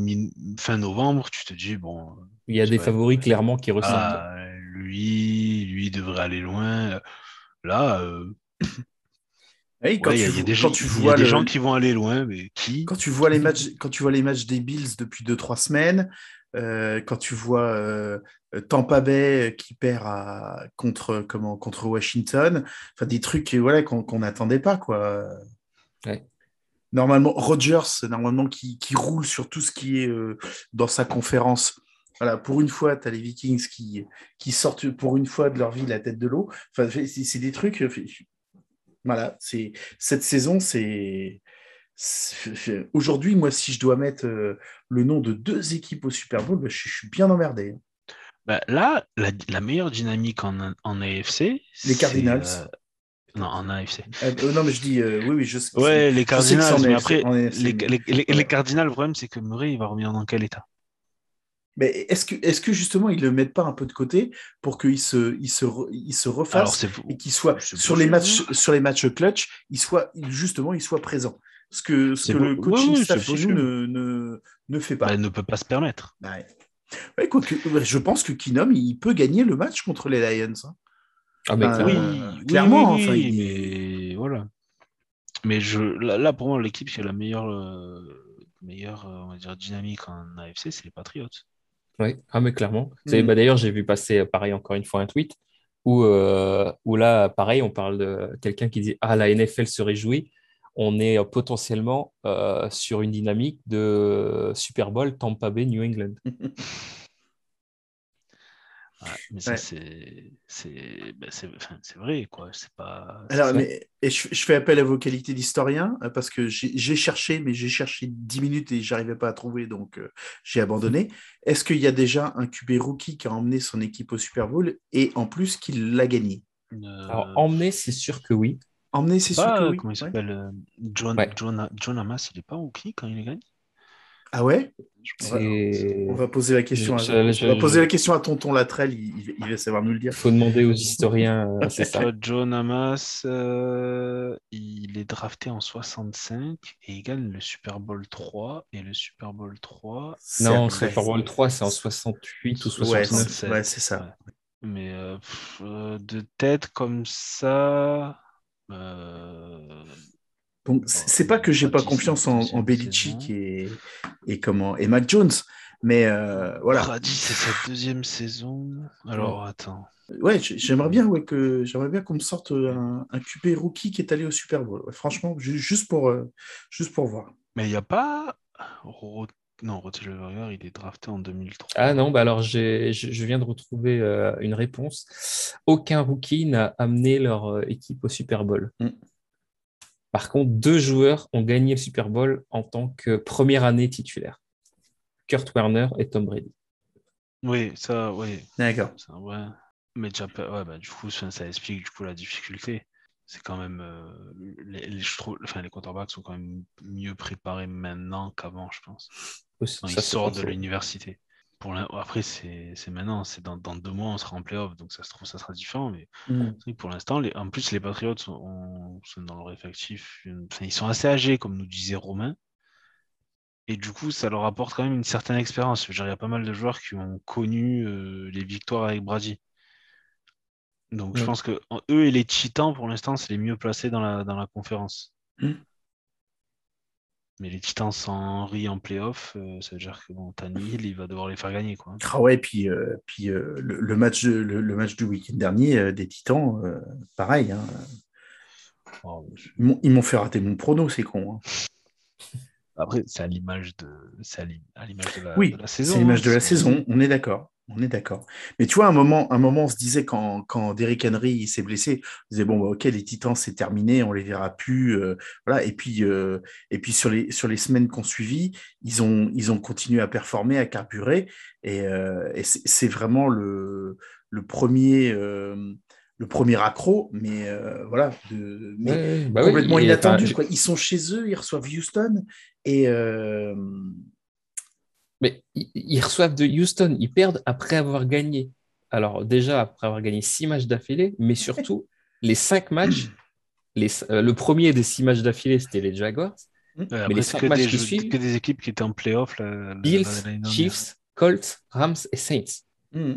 fin novembre, tu te dis bon. Il y a des favoris clairement qui ressortent. Ah, lui, lui devrait aller loin. Là. Euh... Oui, quand, ouais, tu, y a, y a des, quand gens, tu vois des le... gens qui vont aller loin, mais qui Quand tu vois les matchs, quand tu vois les matchs des Bills depuis 2-3 semaines, euh, quand tu vois euh, Tampa Bay qui perd à, contre comment contre Washington, enfin des trucs voilà qu'on n'attendait pas quoi. Ouais. Normalement, Rogers, normalement qui, qui, roule sur tout ce qui est euh, dans sa conférence. Voilà, pour une fois, tu as les Vikings qui, qui sortent pour une fois de leur vie la tête de l'eau. Enfin, c'est des trucs. Voilà, c'est cette saison, c'est aujourd'hui, moi, si je dois mettre euh, le nom de deux équipes au Super Bowl, bah, je, je, suis bien emmerdé. Bah, là, la, la, meilleure dynamique en, en AFC, les Cardinals. Euh... Non, en AFC. Euh, non, mais je dis, oui, oui, je sais. Ouais, les Cardinals, mais après, les, les, les, Cardinals, le problème, c'est que Murray, il va revenir dans quel état? Mais est-ce que, est que justement ils ne le mettent pas un peu de côté pour qu'il se, il se, il se refasse et qu'il soit sur les, matchs, sur les matchs clutch, il soit, justement, il soit présent Ce que, ce que le coaching oui, staff chez nous ne, ne, ne, fait pas. Bah, ne peut pas se permettre. Ouais. Ouais, quoi que, je pense que Kinom, il peut gagner le match contre les Lions. Hein. Ah, mais euh, oui, clairement. Oui, enfin, il... mais voilà. Mais je, là, là pour moi, l'équipe qui a la meilleure, euh, meilleure on va dire, dynamique en AFC, c'est les Patriots. Oui, ah, mais clairement. Mm. Bah, D'ailleurs, j'ai vu passer, pareil, encore une fois, un tweet où, euh, où là, pareil, on parle de quelqu'un qui dit Ah, la NFL se réjouit. On est potentiellement euh, sur une dynamique de Super Bowl Tampa Bay New England. Ouais, mais ça, c'est c'est bah, c'est- enfin, c'est vrai, quoi. C'est pas. Alors, mais, et je, je fais appel à vos qualités d'historien euh, parce que j'ai j'ai cherché, mais j'ai cherché 10 minutes et j'arrivais pas à trouver, donc euh, j'ai abandonné. Est-ce qu'il y a déjà un QB rookie qui a emmené son équipe au Super Bowl et en plus qu'il l'a gagné? Euh, Alors, emmener, c'est sûr que oui. Emmener, c'est sûr pas, que oui. comment il s'appelle John, Ouais. John, John Hamas, il est pas rookie quand il gagne Ah ouais? On va poser la question. Je- à, je- on va je- poser la question à Tonton Latrell. Il, il- il va savoir nous le dire. Il faut demander aux historiens, euh, c'est ça. vois, John Hamas, euh, il est drafté en 65 et il gagne le Super Bowl 3. Et le Super Bowl 3, Non, après. Super Bowl 3, c'est en 68 ou Ouais, 69. c'est ouais, c'est ça. Ouais. mais euh, pff, euh, de tête comme ça. Donc, c'est pas que j'ai pas confiance en, Belichick et, et, comment, et Mac Jones, mais euh, voilà. Brady, c'est sa deuxième saison. Alors, attends. Ouais, j'aimerais bien, ouais, que j'aimerais bien qu'on me sorte un, un QB rookie qui est allé au Super Bowl. Ouais, franchement, ju- juste pour, euh, juste pour voir. Mais il n'y a pas. Non, Roethlisberger, il est drafté en 2003. Ah non, bah alors j'ai- je, je viens de retrouver euh, une réponse. Aucun rookie n'a amené leur équipe au Super Bowl. Mm. Par contre, deux joueurs ont gagné le Super Bowl en tant que première année titulaire. Kurt Warner et Tom Brady. Oui, ça, oui. D'accord. Ça, ouais. Mais déjà, pas- ouais, bah, du coup, ça, ça explique du coup la difficulté. C'est quand même. euh, les, les- je trouve, enfin, les quarterbacks sont quand même mieux préparés maintenant qu'avant, je pense. Ça, ils sortent de l'université. Pour Après, c'est maintenant, c'est dans, dans deux mois, on sera en playoff, donc ça se trouve, ça sera différent. Mais Mm. que pour l'instant, les... en plus, les Patriots sont, ont- sont dans leur effectif. une- enfin, ils sont assez âgés, comme nous disait Romain. Et du coup, ça leur apporte quand même une certaine expérience. Il y a pas mal de joueurs qui ont connu euh, les victoires avec Brady. Donc je pense que eux et les Titans, pour l'instant, c'est les mieux placés dans la, dans la conférence. Mm. Mais les Titans sans Henry en playoff, euh, ça veut dire que bon, Tannehill, il va devoir les faire gagner. Quoi. Ah ouais, puis, euh, puis euh, le, le match, de- le, le match du week-end dernier des Titans, pareil. hein. Oh, je- Ils m'ont- fait rater mon prono, c'est con. hein. Après, c'est à l'image de, c'est à l'im- à l'image de la, Oui, de la saison. c'est l'image de hein, la c'est- saison, on est d'accord. On est d'accord. Mais tu vois, à un moment, un moment, on se disait quand, quand Derrick Henry s'est blessé, on disait bon, bah, ok, les Titans, c'est terminé, on les verra plus. euh, voilà. Et puis, euh, et puis sur les sur les semaines qu'on suivi, ils ont ils ont continué à performer, à carburer. Et, euh, et c'est vraiment le le premier le premier accro, mais voilà, de, mais Ouais, bah complètement inattendu. quoi. Ils sont chez eux, ils reçoivent Houston et Mais ils, reçoivent de Houston, ils perdent après avoir gagné. Alors déjà après avoir gagné six matchs d'affilée, mais surtout les cinq matchs, les, euh, le premier des six matchs d'affilée, c'était les Jaguars. Ouais, Mais après, les cinq que matchs des, qui suivent- que des équipes qui étaient en playoff. La, la- Bills. Chiefs, Colts, Rams et Saints. hmm.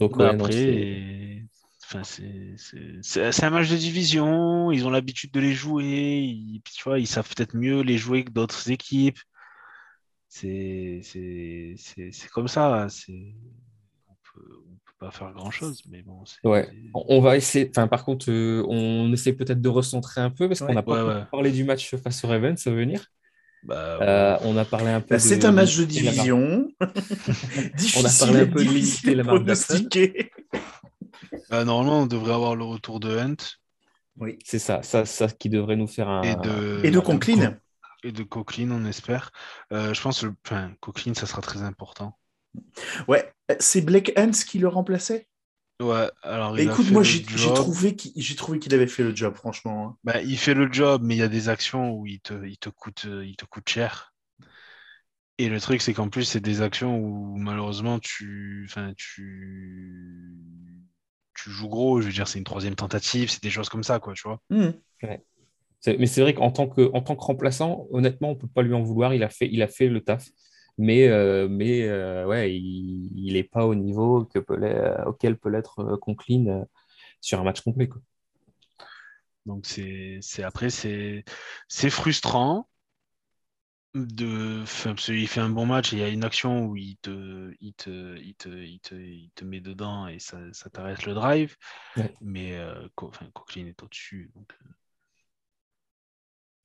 Donc Bah, ouais, après, enfin, c'est- c'est c'est- c'est un match de division, ils ont l'habitude de les jouer, ils, tu vois, ils savent peut-être mieux les jouer que d'autres équipes. C'est c'est- c'est- c'est comme ça, c'est- on peut, on peut pas faire grand-chose, mais bon, c'est Ouais. On on va essayer, enfin par contre, euh, on essaie peut-être de recentrer un peu parce qu'on Ouais. n'a pas Ouais, ouais. parlé du match face aux Ravens à venir. Bah, Euh, on a parlé un peu Bah, c'est un match de division. On a parlé un peu de la marque bah, normalement, on devrait avoir le retour de Hunt Oui. C'est ça, ça, ça qui devrait nous faire un. et de, Et de Conklin. Et de Coquelin, on espère. Euh, je pense que enfin, Coquelin, ça sera très important. Ouais, c'est Blake Hans qui le remplaçait? Ouais, alors il a Écoute, fait moi le j'ai trouvé qu'il j'ai trouvé qu'il avait fait le job, franchement. hein. Bah, il fait le job, mais il y a des actions où il te, il te, coûte, euh, il te coûte cher. Et le truc, c'est qu'en plus, c'est des actions où malheureusement, tu, enfin, tu, tu joues gros. Je veux dire, c'est une troisième tentative, c'est des choses comme ça, quoi, tu vois. Hmm. Mais c'est vrai qu'en tant que, en tant que remplaçant, honnêtement, on peut pas lui en vouloir. Il a fait, il a fait le taf. Mais, euh, mais euh, ouais, il n'est pas au niveau que peut l'être- auquel peut l'être euh, Conklin euh, sur un match complet. Quoi. Donc, c'est, après, c'est, frustrant. de, enfin, parce qu'il fait un bon match et il y a une action où il te, il te, il te, il te, il te met dedans et ça, ça t'arrête le drive. Ouais. Mais euh, Co- enfin, Coquelin est au-dessus. donc, euh,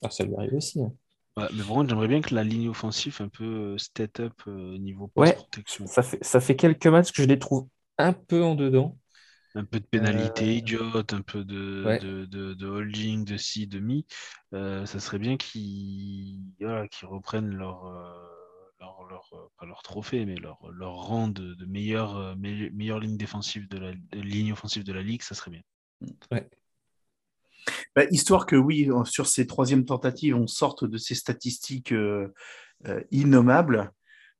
Ah, ça lui arrive aussi. hein. ouais, mais contre, j'aimerais bien que la ligne offensive un peu euh, step up euh, niveau Ouais. protection. Ça fait, ça fait quelques matchs que je les trouve un peu en dedans. Un peu de pénalité Euh, idiote, un peu de, Ouais. de, de, de holding, de ci, de mi. Euh, ça serait bien qu'ils voilà, reprennent leur, leur, leur, pas leur trophée, mais leur, leur rang de, de meilleure, me- meilleure ligne défensive de la ligne offensive de la ligue, ça serait bien. Bah, histoire que oui, sur ces troisièmes tentatives, on sorte de ces statistiques euh, euh, innommables.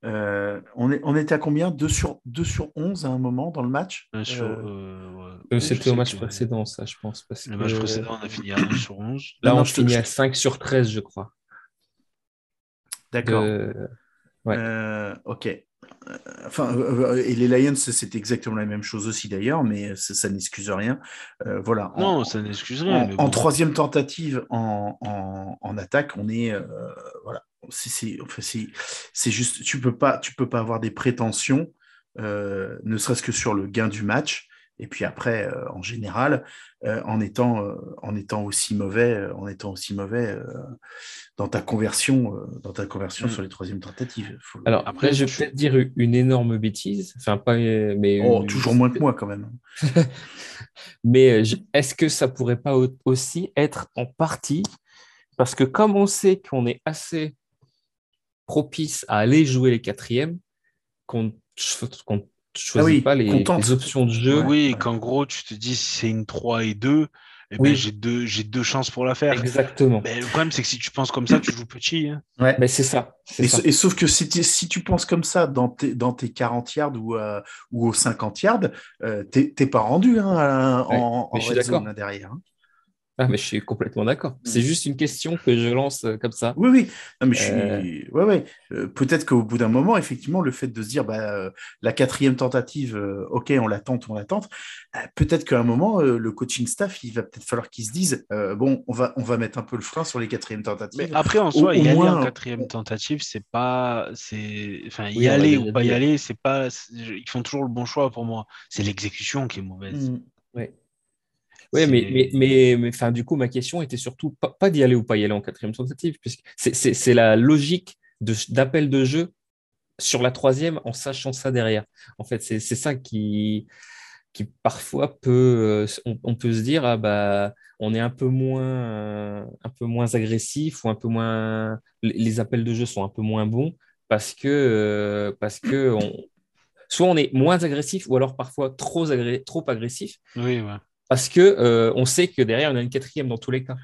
Euh, on, est, on était à combien? 2 sur, 2 sur 11 à un moment dans le match? Euh, euh, ouais. Euh, C'était au match que- précédent, ça, je pense. Parce Le match que- précédent, on a fini à 1 sur 11. Là, Non, on finit à te- 5 sur 13, je crois. D'accord. De- Ouais. Euh, ok. Euh, Enfin, euh, et les Lions, c'est exactement la même chose aussi d'ailleurs, mais ça, ça n'excuse rien. Euh, voilà. En- Non, ça n'excuse rien. en, en troisième tentative en, en- en attaque, on est euh, voilà. C'est enfin, juste, tu peux pas, tu peux pas avoir des prétentions, euh, ne serait-ce que sur le gain du match. Et puis après, euh, en général, euh, en étant, euh, en étant aussi mauvais, en étant aussi mauvais dans ta conversion, dans ta conversion Mm. sur les troisièmes tentatives. Faut- Alors, Après, je vais peut-être dire une énorme bêtise. Enfin, pas. Mais oh, une- toujours moins que moi quand même. Mais est-ce que ça pourrait pas au- aussi être en partie parce que comme on sait qu'on est assez propice à aller jouer les quatrièmes, qu'on ch- qu'on choisit Ah oui, pas les, options de jeu. Oui, ouais. qu'en gros, tu te dis si c'est une 3 et 2, eh ben, Oui. j'ai deux, j'ai deux chances pour la faire. Exactement. Mais le problème, c'est que si tu penses comme ça, tu joues petit. hein. Ouais. Mais c'est ça. Et, ça. et sauf que si, tu- si tu penses comme ça dans tes, dans tes 40 yards ou, euh, ou aux 50 yards, euh, t'es t'es pas rendu hein, à- Ouais, en, en je suis là, derrière. hein. Ah, mais je suis complètement d'accord. C'est juste une question que je lance euh, comme ça. Oui, oui. Non, mais je Euh. suis. Ouais, ouais. Euh, Peut-être qu'au bout d'un moment, effectivement, le fait de se dire, bah, euh, la quatrième tentative, euh, ok, on la tente, on la tente. euh, peut-être qu'à un moment, euh, le coaching staff, il va peut-être falloir qu'il se dise, euh, bon, on va, on va mettre un peu le frein sur les quatrièmes tentatives. Mais après, en soi, au y aller moins, en quatrième tentative, c'est pas. c'est Enfin, y Oui, aller ou pas y aller, c'est pas. Ils font toujours le bon choix pour moi. C'est l'exécution qui est mauvaise. Mm. Oui, mais, mais, mais, mais enfin, du coup, ma question était surtout pas, pas d'y aller ou pas y aller en quatrième tentative, puisque c'est- la logique d'appel de, jeu sur la troisième en sachant ça derrière. En fait, c'est ça qui, qui parfois peut, euh, on, on peut se dire, ah bah, on est un peu moins, euh, un peu moins agressif ou un peu moins, les- appels de jeu sont un peu moins bons parce que, euh, parce que on, soit on est moins agressif ou alors parfois trop, agré- trop agressif Oui, ouais. Parce que euh, on sait que derrière, on a une quatrième dans tous les cas.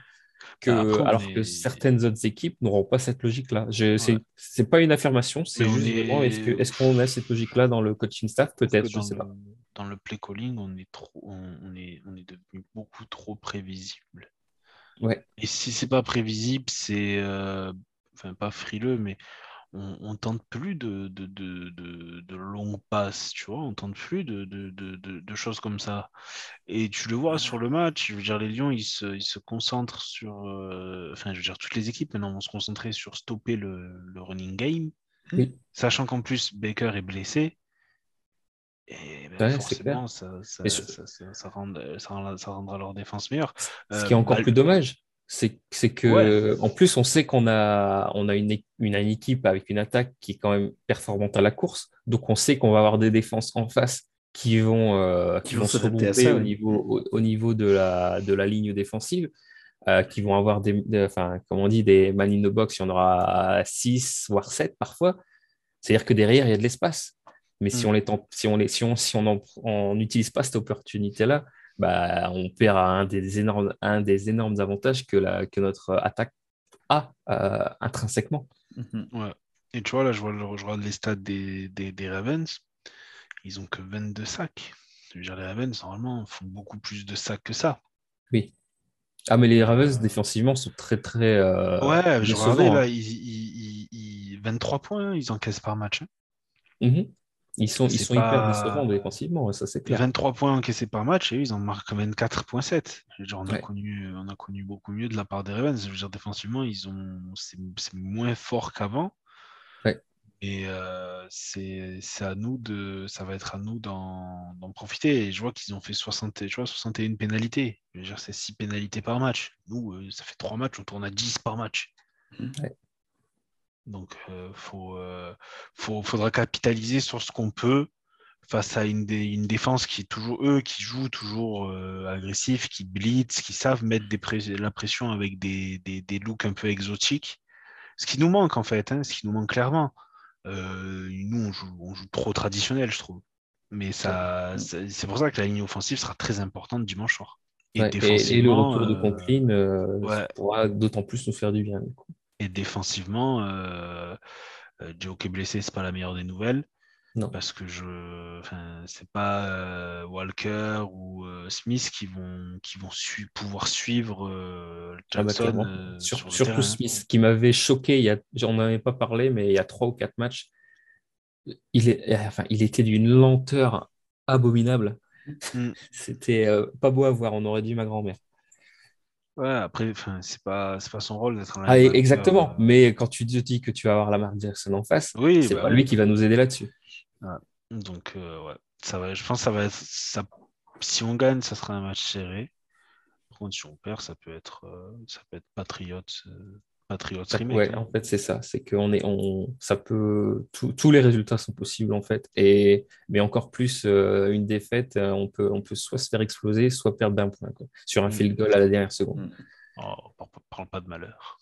Que, Après, on alors est- que certaines autres équipes n'auront pas cette logique-là. Ouais. c'est pas une affirmation, c'est juste est-ce qu'on a cette logique-là dans le coaching staff? Peut-être, je dans sais le- pas. Dans le play calling, on est trop, on est, on est devenu beaucoup trop prévisible. Ouais. Et si c'est pas prévisible, c'est, euh, enfin pas frileux, mais on, on tente plus de, de, de, de, de longues passes, tu vois, on tente plus de, de, choses comme ça. Et tu le vois sur le match, je veux dire, les Lions, ils se, ils se concentrent sur, euh, enfin, je veux dire, toutes les équipes maintenant vont se concentrer sur stopper le, le running game, Oui. sachant qu'en plus Baker est blessé. Et ben, Ouais, forcément, ça, ça, sur- ça, rend- ça rend- ça rendra leur défense meilleure. Ce Euh, qui est encore bah, plus dommage, c'est que, Ouais. en plus, on sait qu'on a, on a une, une, une équipe avec une attaque qui est quand même performante à la course. Donc, on sait qu'on va avoir des défenses en face qui vont, euh, qui Qui vont se regrouper au niveau, au, au niveau de la, de la ligne défensive, euh, qui vont avoir des, des- enfin, comme on dit, des man in the box, il y en aura 6, voire 7 parfois. C'est-à-dire que derrière, il y a de l'espace. Mais si Mm. on les si on les, si on, si on n'utilise pas cette opportunité-là, bah, on perd un des énormes, un des énormes avantages que, la, que notre attaque a euh, intrinsèquement. Mhm. Ouais. Et tu vois, là, je, vois, je regarde les stats des, des, des Ravens. Ils ont que 22 sacs. Je veux dire, les Ravens, normalement, font beaucoup plus de sacs que ça. Oui. Ah, mais les Ravens, défensivement, sont très, très. euh, ouais, je regardais, hein. là, ils, ils- ils- ils- 23 points, ils encaissent par match. hein. Mhm. Ils sont, ils sont hyper décevants défensivement, ça c'est clair. 23 points encaissés par match, et eux, ils en marquent 24.7. Genre, on, a connu, on a connu beaucoup mieux de la part des Ravens. Je veux dire, défensivement, ils ont, c'est, moins fort qu'avant. Ouais. Et euh, c'est, à nous de, ça va être à nous d'en, profiter. Et je vois qu'ils ont fait 60, tu vois, 61 pénalités. C'est 6 pénalités par match. Nous, euh, ça fait 3 matchs, on tourne à 10 par match. Ouais. Donc, il faut, euh, faut- faudra capitaliser sur ce qu'on peut face à une, dé- une défense qui est toujours eux, qui jouent toujours euh, agressif, qui blitz, qui savent mettre des pré- la pression avec des, des, des looks un peu exotiques. Ce qui nous manque en fait, hein, ce qui nous manque clairement. Euh, nous, on joue, on joue trop traditionnel, je trouve. Mais ça, c'est pour ça que la ligne offensive sera très importante dimanche soir. Et, Ouais, et, et le retour de euh, Conklin euh, ouais. pourra d'autant plus nous faire du bien. du coup. Et défensivement, euh, euh, Joe qui est blessé, c'est pas la meilleure des nouvelles. Non. Parce que je, enfin, c'est pas euh, Walker ou euh, Smith qui vont, qui vont su- pouvoir suivre euh, Ah bah, Jackson Sur- sur surtout terrain. Smith, qui m'avait choqué, il y a, j'en avais pas parlé, mais il y a trois ou quatre matchs, il, est, enfin, il était d'une lenteur abominable. Mm. C'était pas beau à voir, on aurait dit ma grand-mère. Ouais, après, c'est pas, c'est pas son rôle d'être un Ah, exactement, euh, mais quand tu te dis que tu vas avoir Lamar Jackson en face, Oui, c'est bah pas oui. lui qui va nous aider là-dessus. Donc, euh, ouais, ça va, je pense que ça va être, ça, si on gagne, ça sera un match serré. Par contre, si on perd, ça peut être, euh, ça peut être Patriots, Patriots ouais, hein. en fait, c'est ça. C'est qu'on est, on, ça peut, tous- tous les résultats sont possibles en fait. Et mais encore plus euh, une défaite, euh, on peut, on peut soit se faire exploser, soit perdre d'un point quoi, sur un Mm. field goal à la dernière seconde. Oh, par- parle pas de malheur.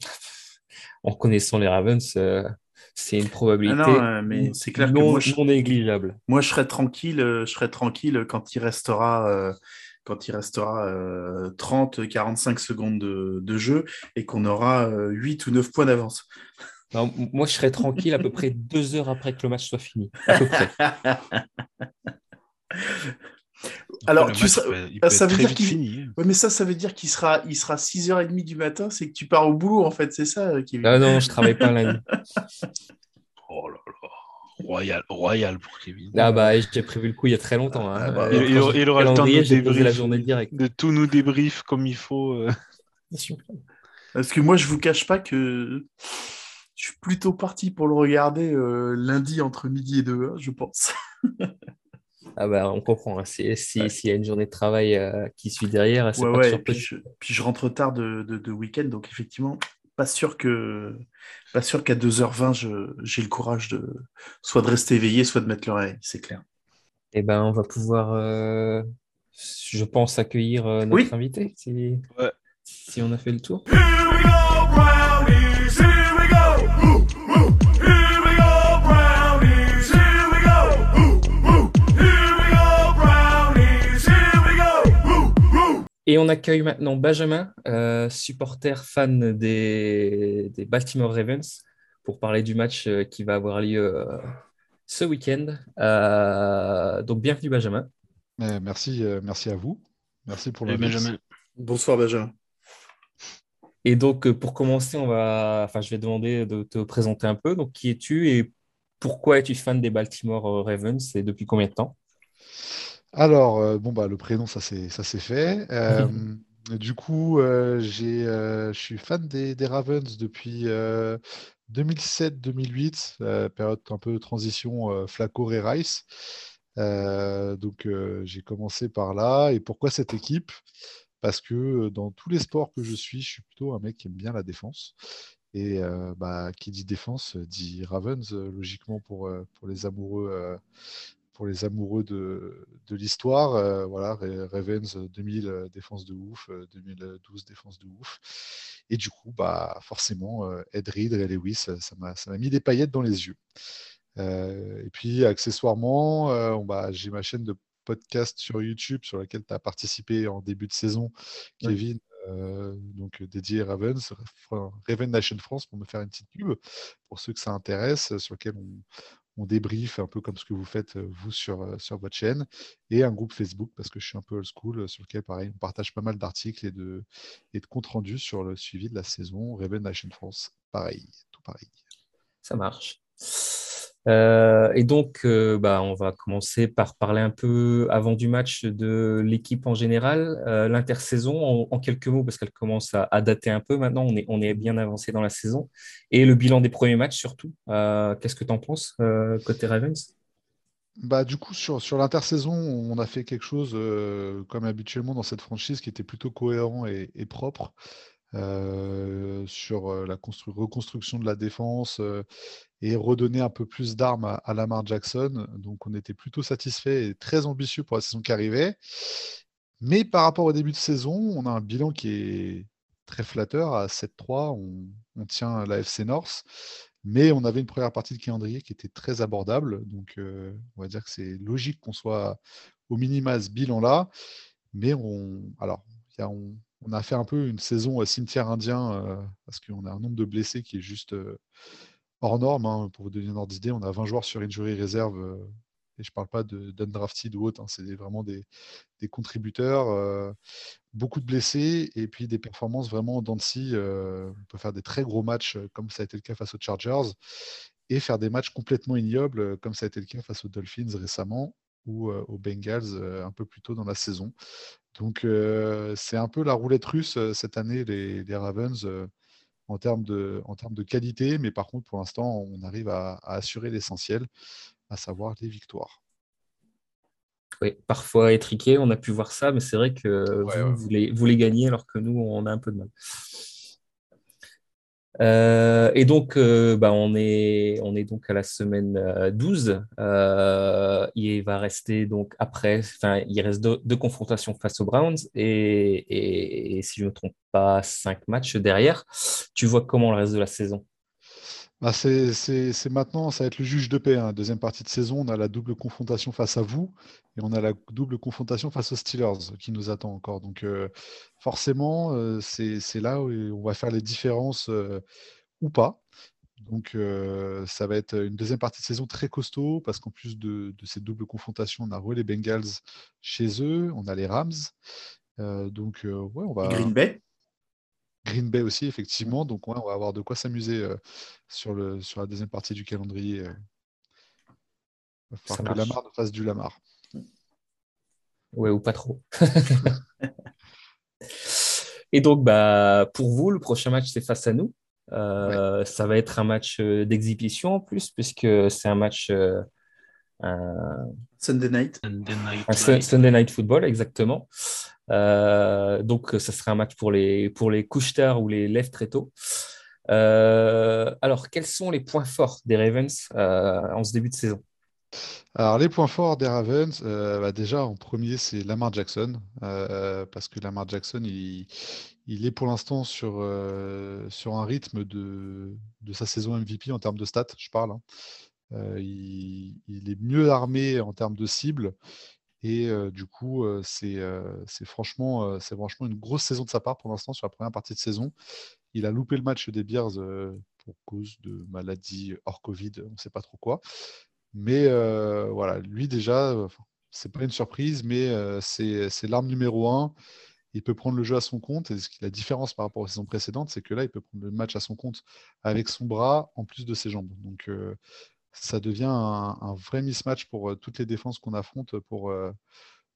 En connaissant les Ravens, euh, c'est une probabilité Ah non, mais c'est clair que non, moi, je- non négligeable. Moi, je serais tranquille, je serais tranquille quand il restera, euh, quand il restera euh, 30-45 secondes de, de jeu et qu'on aura euh, 8 ou 9 points d'avance. Moi, je serais tranquille à peu près deux heures après que le match soit fini. À peu près. Alors, tu match seras- il ça veut très dire qu'il- fini, hein. Ouais, mais ça, ça veut dire qu'il sera, il sera 6h30 du matin, c'est que tu pars au boulot, en fait, c'est ça, Kevin Ah non, je travaille pas lundi. Royal, royal pour Kevin. Ah bah, j'ai prévu le coup il y a très longtemps. hein. Ah bah, il, aura- j'ai il aura le temps de posé la débrief, journée directe. de tout nous débrief comme il faut. euh. Parce que moi, je vous cache pas que je suis plutôt parti pour le regarder euh, lundi entre midi et 2 je pense. Ah bah, on comprend. hein. Si- si- S'il y a une journée de travail euh, qui suit derrière, c'est Ouais, pas ouais, puis je, puis je rentre tard de, de, de week-end, donc effectivement, pas sûr que pas sûr qu'à 2h20, je- j'ai le courage de soit de rester éveillé, soit de mettre l'oreille, c'est clair. Eh ben, on va pouvoir, euh, je pense, accueillir euh, notre Oui. invité si, Ouais. si on a fait le tour. Here we go, Et on accueille maintenant Benjamin, euh, supporter fan des, des Baltimore Ravens, pour parler du match euh, qui va avoir lieu euh, ce week-end. Euh, donc, bienvenue, Benjamin. Euh, merci, euh, merci à vous. Merci pour l'invitation. Benjamin. Bonsoir Benjamin. Et donc, euh, pour commencer, on va, enfin, je vais demander de te présenter un peu. Donc, qui es-tu et pourquoi es-tu fan des Baltimore Ravens et depuis combien de temps? Alors, euh, bon, bah, le prénom, ça c'est ça c'est fait. Euh, du coup, euh, j'ai, je suis fan des, des Ravens depuis euh, 2007-2008, euh, période un peu de transition Flacco et Rice. Donc, j'ai commencé par là. Et pourquoi cette équipe? Parce que dans tous les sports que je suis, je suis plutôt un mec qui aime bien la défense. Et euh, bah, qui dit défense dit Ravens, logiquement pour, pour les amoureux, pour les amoureux de, de l'histoire. Euh, voilà, Ra- Ravens euh, 2000, euh, défense de ouf, euh, 2012, défense de ouf. Et du coup, bah, forcément, euh, Ed Reed, Ray Lewis, euh, ça m'a mis des paillettes dans les yeux. Euh, et puis, accessoirement, euh, bah, j'ai ma chaîne de podcast sur YouTube sur laquelle tu as participé en début de saison. Kevin, euh, donc dédié à Ravens, Raven Nation France, pour me faire une petite pub, pour ceux que ça intéresse, sur lequel on, on débrief un peu comme ce que vous faites euh, vous sur, euh, sur votre chaîne, et un groupe Facebook, parce que je suis un peu old school, euh, sur lequel, pareil, on partage pas mal d'articles et de, et de comptes rendus sur le suivi de la saison Raven Nation France. Pareil, tout pareil. Ça marche. Euh, et donc, euh, bah, on va commencer par parler un peu avant du match de l'équipe en général, euh, l'intersaison en, quelques mots, parce qu'elle commence à, dater un peu maintenant, on est, on est bien avancé dans la saison, et le bilan des premiers matchs surtout. Qu'est-ce que tu en penses côté Ravens? Bah, du coup, sur, sur l'intersaison, on a fait quelque chose, comme habituellement dans cette franchise, qui était plutôt cohérent et, propre. Sur la reconstruction de la défense et redonner un peu plus d'armes à, Lamar Jackson. Donc on était plutôt satisfait et très ambitieux pour la saison qui arrivait. Mais par rapport au début de saison, on a un bilan qui est très flatteur à 7-3. On, tient la FC North. Mais on avait une première partie de calendrier qui était très abordable. Donc euh, on va dire que c'est logique qu'on soit au minima à ce bilan-là. Mais on, alors, on, a fait un peu une saison cimetière indien euh, parce qu'on a un nombre de blessés qui est juste euh, hors norme. Hein, pour vous donner une ordre d'idée, on a 20 joueurs sur injury réserve. Euh, et je ne parle pas d'undrafted ou autre, hein, c'est vraiment des, contributeurs, beaucoup de blessés et puis des performances vraiment en on peut faire des très gros matchs comme ça a été le cas face aux Chargers et faire des matchs complètement ignobles comme ça a été le cas face aux Dolphins récemment ou aux Bengals un peu plus tôt dans la saison. Donc c'est un peu la roulette russe cette année, les, les Ravens en termes, de, en termes de qualité, mais par contre, pour l'instant, on arrive à, assurer l'essentiel, à savoir les victoires. Oui, parfois étriqué, on a pu voir ça, mais c'est vrai que vous, les, vous, les, gagnez alors que nous, on a un peu de mal. Euh, et donc, euh, bah, on, est, on est donc à la semaine 12. Euh, il va rester donc après, enfin, il reste deux, confrontations face aux Browns et, si je ne me trompe pas, cinq matchs derrière. Tu vois comment le reste de la saison? Bah c'est maintenant, ça va être le juge de paix. Hein. Deuxième partie de saison, on a la double confrontation face à vous et on a la double confrontation face aux Steelers qui nous attend encore. Donc forcément, c'est là où on va faire les différences ou pas. Donc ça va être une deuxième partie de saison très costaud parce qu'en plus de, de, cette double confrontation, on a les Bengals chez eux, on a les Rams. donc ouais, on va. Green Bay Green Bay aussi, effectivement. Donc, on va avoir de quoi s'amuser euh, sur, le, sur la deuxième partie du calendrier. Euh. Il va falloir que Lamar ne fasse du Lamar. Ouais, ou pas trop. Et donc, bah, pour vous, le prochain match, c'est face à nous. Euh, ça va être un match d'exhibition en plus, puisque c'est un match. Sunday night. Sunday night football, exactement. Euh, donc, ce serait un match pour les, pour les couches ou les lèvres très tôt. Euh, alors, quels sont les points forts des Ravens euh, en ce début de saison? Alors, les points forts des Ravens, bah, déjà, en premier, c'est Lamar Jackson, parce que Lamar Jackson, il, est pour l'instant sur, sur un rythme de, de, sa saison MVP en termes de stats, je parle. Hein. il, il, est mieux armé en termes de cibles. Et du coup, c'est franchement, franchement une grosse saison de sa part pour l'instant sur la première partie de saison. Il a loupé le match des Bears pour cause de maladie hors Covid, on ne sait pas trop quoi. Mais voilà, lui déjà, c'est pas une surprise, mais c'est l'arme numéro un. Il peut prendre le jeu à son compte. Et la différence par rapport aux saisons précédentes, c'est que là, il peut prendre le match à son compte avec son bras en plus de ses jambes. Donc, ça devient un, vrai mismatch pour toutes les défenses qu'on affronte pour,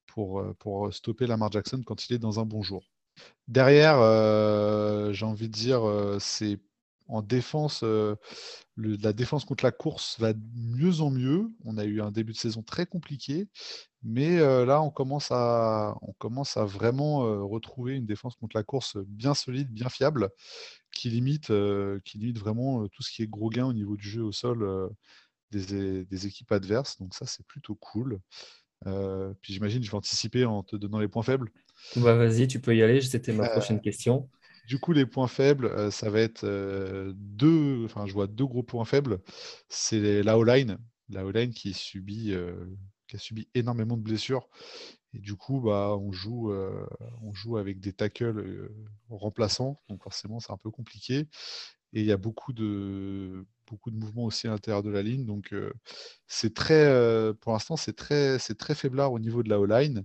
pour, pour stopper Lamar Jackson quand il est dans un bon jour. Derrière, j'ai envie de dire, c'est en défense, la défense contre la course va de mieux en mieux. On a eu un début de saison très compliqué, mais là, on commence à, on commence à vraiment retrouver une défense contre la course bien solide, bien fiable, qui limite, qui limite vraiment tout ce qui est gros gain au niveau du jeu au sol des, équipes adverses. Donc ça, c'est plutôt cool. Euh, puis j'imagine, je vais anticiper en te donnant les points faibles. Bah, Vas-y, tu peux y aller. C'était ma prochaine euh, question. Du coup, les points faibles, euh, ça va être deux. Enfin, je vois deux gros points faibles. C'est la O-line, la O-line qui subit, qui a subi énormément de blessures. Et du coup, bah, on joue, on joue avec des tackles remplaçants. Donc forcément, c'est un peu compliqué. Et il y a beaucoup de, beaucoup de mouvements aussi à l'intérieur de la ligne. Donc, c'est très, pour l'instant, c'est très, c'est très faiblard au niveau de la O-line.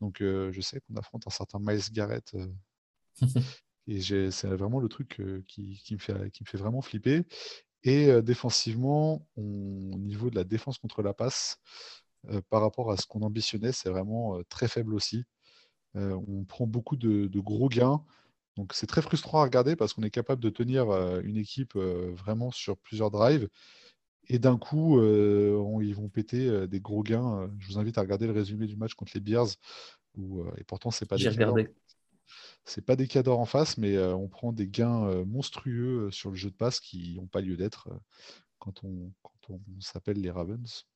Donc, je sais qu'on affronte un certain Miles Garrett. et c'est vraiment le truc qui, me fait, qui me fait vraiment flipper. Et euh, défensivement, on- au niveau de la défense contre la passe, euh, par rapport à ce qu'on ambitionnait, c'est vraiment euh, très faible aussi. Euh, on prend beaucoup de, de gros gains. Donc c'est très frustrant à regarder parce qu'on est capable de tenir une équipe vraiment sur plusieurs drives. Et d'un coup, on- ils vont péter des gros gains. Je vous invite à regarder le résumé du match contre les Bears. Où, et pourtant, c'est pas des regardé. C'est pas des cadors en face, mais on prend des gains monstrueux sur le jeu de passe qui n'ont pas lieu d'être quand on, quand on s'appelle les Ravens.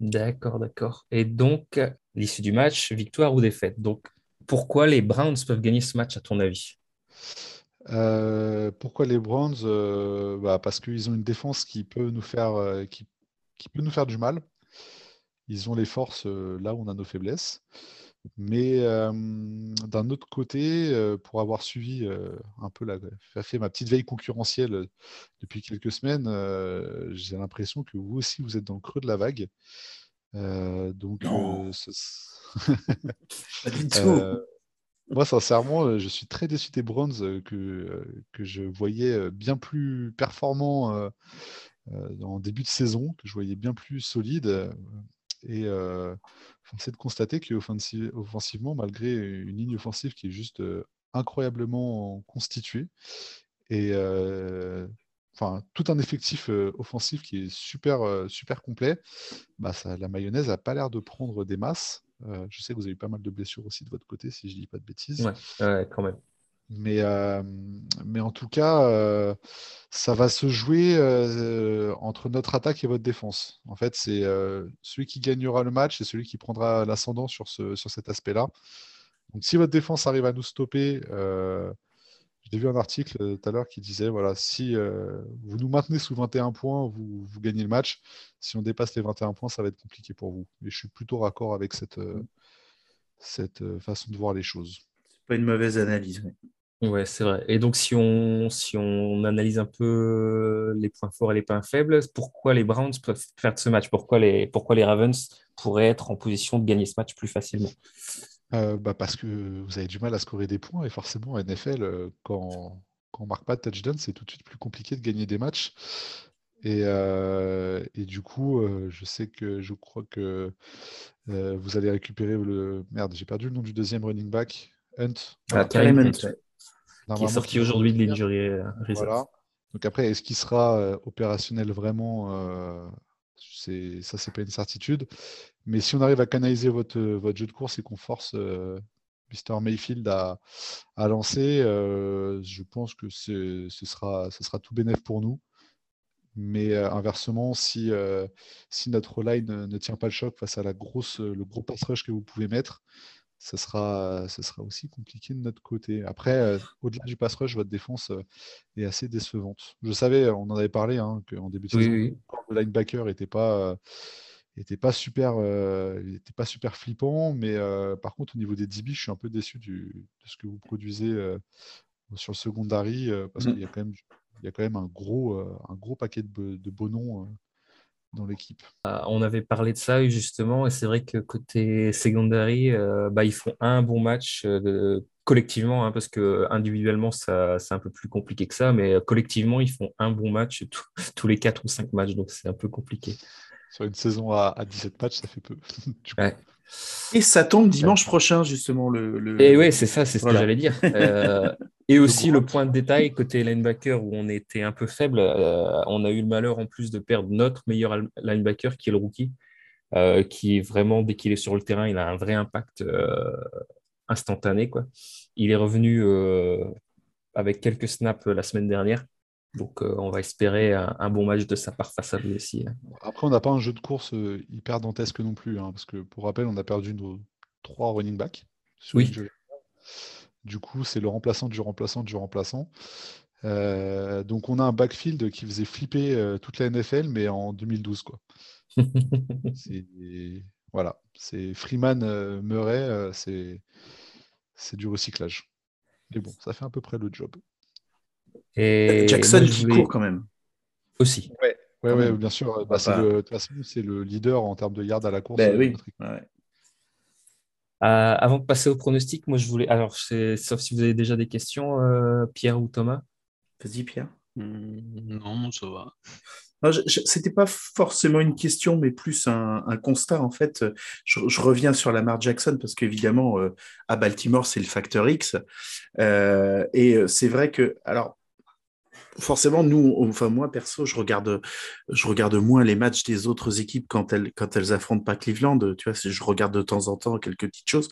D'accord, d'accord. Et donc, l'issue du match, victoire ou défaite? Donc, pourquoi les Browns peuvent gagner ce match, à ton avis? Euh, pourquoi les Browns? Euh, bah, parce qu'ils ont une défense qui peut nous faire, euh, qui, qui peut nous faire du mal. Ils ont les forces là où on a nos faiblesses. Mais d'un autre côté, pour avoir suivi un peu la, fait ma petite veille concurrentielle depuis quelques semaines, j'ai l'impression que vous aussi vous êtes dans le creux de la vague. Donc, Non. ce- Pas du tout. Moi, sincèrement, euh, je suis très déçu des Browns euh, que, euh, que je voyais bien plus performants en début de saison, que je voyais bien plus solides. euh, Et euh, force est de constater qu'offensivement, malgré une ligne offensive qui est juste incroyablement constituée, et enfin tout un effectif offensif qui est super, super complet, bah, la mayonnaise n'a pas l'air de prendre des masses. Euh, je sais que vous avez eu pas mal de blessures aussi de votre côté, si je dis pas de bêtises. Ouais, ouais, quand même. Mais, euh, mais en tout cas, euh, ça va se jouer entre notre attaque et votre défense. En fait, c'est celui qui gagnera le match et celui qui prendra l'ascendant sur, ce, sur cet aspect-là. Donc, si votre défense arrive à nous stopper, j'ai vu un article euh, tout à l'heure qui disait voilà, si euh, vous nous maintenez sous 21 points, vous, vous gagnez le match. Si on dépasse les 21 points, ça va être compliqué pour vous. Et je suis plutôt raccord avec cette, euh, cette euh, façon de voir les choses. C'est pas une mauvaise analyse. oui. Ouais, c'est vrai. Et donc, si on, si on analyse un peu les points forts et les points faibles, pourquoi les Browns peuvent faire de ce match? Pourquoi les, pourquoi les Ravens pourraient être en position de gagner ce match plus facilement? Euh, bah parce que vous avez du mal à scorer des points et forcément en NFL, euh, quand, quand on marque pas de touchdown, c'est tout de suite plus compliqué de gagner des matchs. Et, euh, et du coup, je sais que je crois que euh, vous allez récupérer le. Merde, j'ai perdu le nom du deuxième running back, Hunt. Ah. Karim Hunt, qui est sorti aujourd'hui de l'injury. Voilà. Donc après, est-ce qu'il sera opérationnel vraiment Ça, c'est pas une certitude. Mais si on arrive à canaliser votre, euh, votre jeu de course et qu'on force euh, Mr. Mayfield à, à lancer, euh, je pense que ce sera, ce sera tout bénéf pour nous. Mais euh, inversement, si, euh, si notre line ne, ne tient pas le choc face à la grosse, le gros pass rush que vous pouvez mettre, ce sera, sera aussi compliqué de notre côté. Après, euh, au-delà du pass rush, votre défense est assez décevante. Je savais, on en avait parlé, hein, qu'en début de Oui, saison, oui. le linebacker n'était pas, euh, était pas, super, euh, il était pas super flippant, mais euh, par contre, au niveau des DB, je suis un peu déçu du, de ce que vous produisez euh, sur le secondary, parce Mm. qu'il y a quand même, il y a quand même un, gros, un gros paquet de, de beaux noms dans l'équipe. Ah, On avait parlé de ça justement, et c'est vrai que côté secondary, bah, ils font un bon match de- collectivement, hein, parce que individuellement, ça, c'est un peu plus compliqué que ça, mais collectivement, ils font un bon match tous- tous les 4 ou 5 matchs, donc c'est un peu compliqué. Sur une saison à, à 17 matchs, ça fait peu. Ouais. Et ça tombe dimanche prochain, justement. Le, le- Et ouais, c'est ça, c'est ce Voilà. que j'allais dire. Euh, et aussi le point de détail côté linebacker où on était un peu faible, euh, on a eu le malheur en plus de perdre notre meilleur linebacker qui est le rookie, euh, qui est vraiment dès qu'il est sur le terrain, il a un vrai impact euh, instantané quoi. Il est revenu euh, avec quelques snaps euh, la semaine dernière, donc euh, on va espérer un, un bon match de sa part face à lui aussi. hein. Après, on n'a pas un jeu de course euh, hyper dantesque non plus, hein, parce que pour rappel, on a perdu nos trois running backs. Oui. Du coup, c'est le remplaçant du remplaçant du remplaçant. Euh, donc, on a un backfield qui faisait flipper euh, toute la NFL, mais en 2012, quoi. Voilà, c'est Freeman Murray, c'est c'est du recyclage. Mais bon, ça fait à peu près le job. Et Jackson moi, qui court quand même. aussi. Ouais, Quand ouais, bien sûr. bah, c'est le, de toute façon, c'est le leader en termes de yards à la course. Ben euh, oui. Ouais. Euh, avant de passer au pronostic, moi je voulais, alors c'est- sauf si vous avez déjà des questions, euh, Pierre ou Thomas? Vas-y, Pierre. Hmm, non, ça va. C'était pas forcément une question, mais plus un, constat. En fait, je, reviens sur Lamar Jackson parce qu'évidemment, euh, à Baltimore, c'est le facteur X. Euh, et c'est vrai que, alors, forcément, nous, enfin moi perso, je regarde, je regarde moins les matchs des autres équipes quand elles, quand elles affrontent pas Cleveland. Tu vois, je regarde de temps en temps quelques petites choses,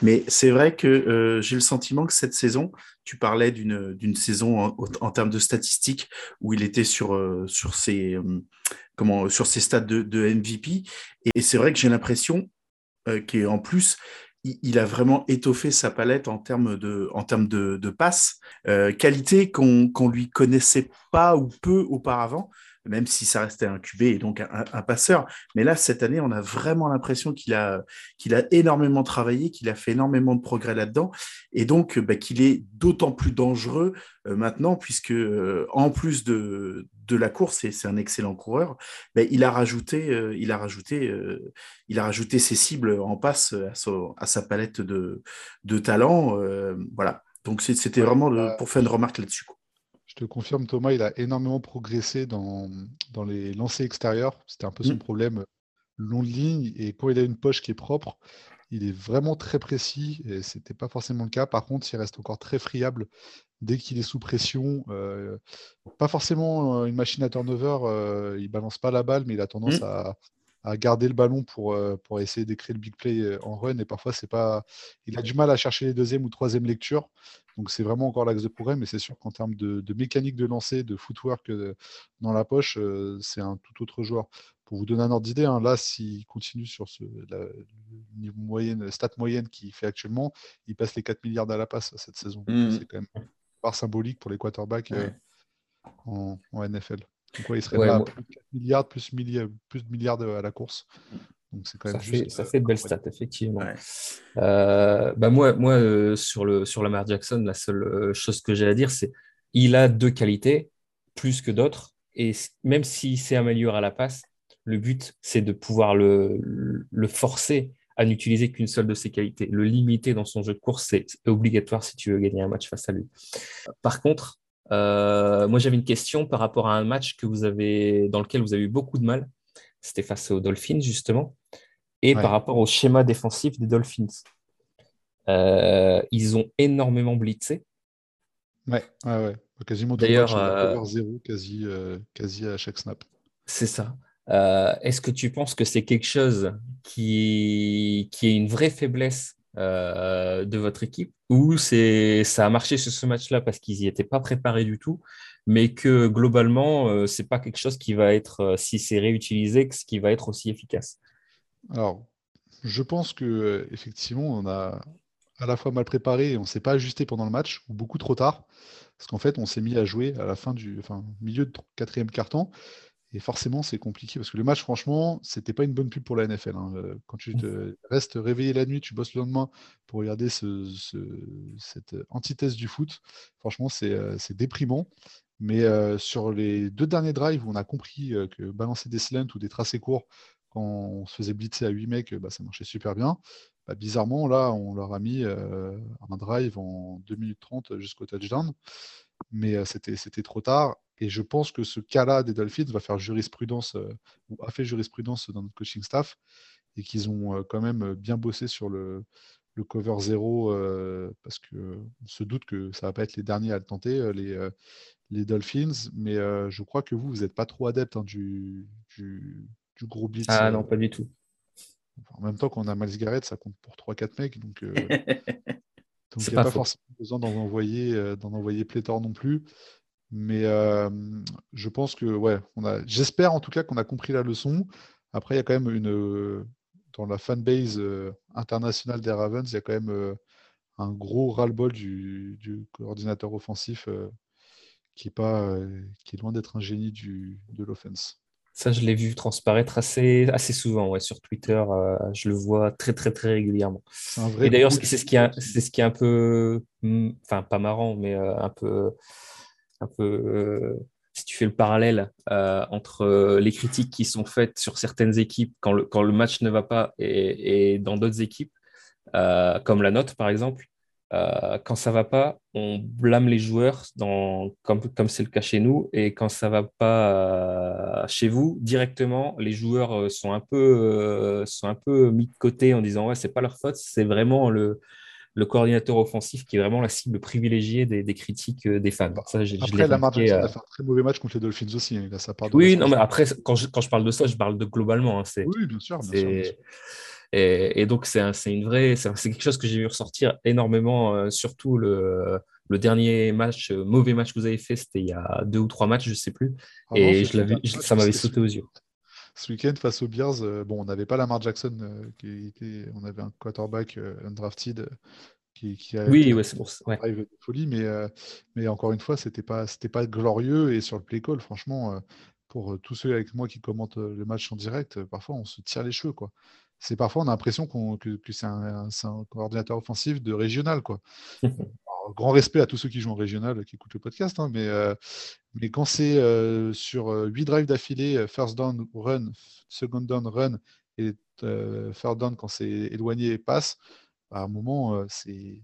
mais c'est vrai que euh, j'ai le sentiment que cette saison, tu parlais d'une d'une saison en, termes de statistiques où il était sur euh, sur ses euh, comment sur ses de, de MVP, et, c'est vrai que j'ai l'impression qu'en plus il, a vraiment étoffé sa palette en termes de, en termes de, de passes, euh, qualité qu'on ne lui connaissait pas ou peu auparavant même si ça restait un QB et donc un, passeur. Mais là, cette année, on a vraiment l'impression qu'il a, qu'il a énormément travaillé, qu'il a fait énormément de progrès là-dedans, et donc bah, qu'il est d'autant plus dangereux euh, maintenant, puisque euh, en plus de, de la course, et c'est un excellent coureur, bah, il a rajouté, euh, il a rajouté, il a rajouté ses cibles en passe à, à sa palette de, de talents. voilà. Donc c'était vraiment bah pour faire une remarque là-dessus. Je te confirme, Thomas, il a énormément progressé dans, dans les lancers extérieurs. C'était un peu son mmh. problème long de ligne. Et quand il a une poche qui est propre, il est vraiment très précis. Et ce n'était pas forcément le cas. Par contre, il reste encore très friable dès qu'il est sous pression. Euh, pas forcément euh, une machine à turnover. Euh, il balance pas la balle, mais il a tendance mmh. à, à garder le ballon pour, pour essayer d'écrire le big play en run. Et parfois, c'est pas. Il a du mal à chercher les deuxième ou troisième lectures. Donc c'est vraiment encore l'axe de progrès, mais c'est sûr qu'en termes de, mécanique de lancer, de footwork euh, dans la poche, euh, c'est un tout autre joueur. Pour vous donner un ordre d'idée, hein, là, s'il continue sur ce, niveau moyenne, stat moyenne qu'il fait actuellement, il passe les 4 milliards à la passe cette saison. Mmh. C'est quand même une part symbolique pour les quarterbacks euh, en, NFL. Donc il serait là plus de 4 milliards, plus, plus de milliards à la course ça, fait, ça fait de belles stats, effectivement. Euh, bah moi, moi euh, sur, le, sur Lamar Jackson, la seule chose que j'ai à dire, c'est il a deux qualités, plus que d'autres. Et même s'il s'est amélioré à la passe, le but, c'est de pouvoir le, le forcer à n'utiliser qu'une seule de ses qualités. Le limiter dans son jeu de course, c'est obligatoire si tu veux gagner un match face à lui. Par contre, moi j'avais une question par rapport à un match que vous avez, dans lequel vous avez eu beaucoup de mal. C'était face aux Dolphins, justement et par rapport au schéma défensif des Dolphins. Euh, ils ont énormément blitzé. Ouais, ouais, ouais. Quasiment D'ailleurs, euh, zéro, quasi, euh, quasi à chaque snap. C'est ça. Est-ce que tu penses que c'est quelque chose qui, est une vraie faiblesse de votre équipe? Ou ça a marché sur ce match-là parce qu'ils n'y étaient pas préparés du tout, mais que globalement, c'est pas quelque chose qui va être, si c'est réutilisé, ce qui va être aussi efficace? Alors, je pense que effectivement, on a à la fois mal préparé et on ne s'est pas ajusté pendant le match, ou beaucoup trop tard, parce qu'en fait, on s'est mis à jouer à la fin du milieu de quatrième carton. Et forcément, c'est compliqué parce que le match, franchement, c'était pas une bonne pub pour la NFL. Hein. Euh, quand tu te restes réveillé la nuit, tu bosses le lendemain pour regarder cette antithèse du foot, franchement, c'est euh, déprimant. Mais euh, sur les deux derniers drives on a compris que balancer des slants ou des tracés courts, quand on se faisait blitzer à 8 mecs, bah, ça marchait super bien. Bah, bizarrement, là, on leur a mis un drive en 2 minutes 30 jusqu'au touchdown. Mais euh, c'était, trop tard. Et je pense que ce cas-là des Dolphins va faire jurisprudence, euh, ou a fait jurisprudence dans notre coaching staff, et qu'ils ont quand même bien bossé sur le, cover zéro, parce qu'on se doute que ça ne va pas être les derniers à le tenter, les, les Dolphins. Mais je crois que vous, vous n'êtes pas trop adepte hein, du, gros blitz. Ah non, euh, pas du tout. en même temps, quand on a Miles Garrett, ça compte pour 3-4 mecs. Donc, euh, il n'y a pas, forcément besoin d'en envoyer, euh, d'en envoyer pléthore non plus. Mais je pense que, ouais, on a, j'espère en tout cas qu'on a compris la leçon. Après, il y a quand même une. Dans la fanbase internationale des Ravens, il y a quand même un gros ras-le-bol du, coordinateur offensif qui est, pas, qui est loin d'être un génie du, de l'offense. Ça, je l'ai vu transparaître assez, assez souvent ouais, sur Twitter. Euh, je le vois très, très, très régulièrement. Et d'ailleurs, c'est ce, qui est, ce qui est un peu, hmm, enfin, pas marrant, mais euh, un peu, un peu euh, si tu fais le parallèle entre les critiques qui sont faites sur certaines équipes quand le, quand le match ne va pas et, et dans d'autres équipes, comme la note, par exemple, euh, quand ça va pas, on blâme les joueurs, dans, comme comme c'est le cas chez nous, et quand ça va pas euh, chez vous, directement, les joueurs euh, sont un peu sont un peu mis de côté en disant ouais c'est pas leur faute, c'est vraiment le le coordinateur offensif qui est vraiment la cible privilégiée des, des critiques des fans. Ça, après, Lamar Jackson a fait un très mauvais match contre les Dolphins aussi. Hein, oui, non, mais après, quand je, quand je, parle de ça, je parle de globalement. Hein, oui, bien sûr. Bien sûr, bien sûr. Et, donc, c'est une vraie, c'est quelque chose que j'ai vu ressortir énormément, euh, surtout le, le, dernier match, euh, mauvais match que vous avez fait, c'était il y a deux ou trois matchs, je ne sais plus. Ah et je ça m'avait sauté aux yeux. Ce week-end, face aux Bears, euh, bon, on n'avait pas Lamar Jackson, qui était, on avait un quarterback undrafted. Qui, qui a oui, ouais, c'est pour ça. Ouais. de folie, mais, mais encore une fois, c'était pas, c'était pas glorieux. Et sur le play call, franchement, pour tous ceux avec moi qui commentent le match en direct, parfois on se tire les cheveux, quoi c'est parfois on a l'impression que, c'est un, coordinateur offensif de régional. Quoi. grand respect à tous ceux qui jouent en régional, qui écoutent le podcast, hein, mais, euh, mais quand c'est euh, sur 8 euh, drives d'affilée, first down, run, second down, run, et third down quand c'est éloigné et passe, bah, à un moment, c'est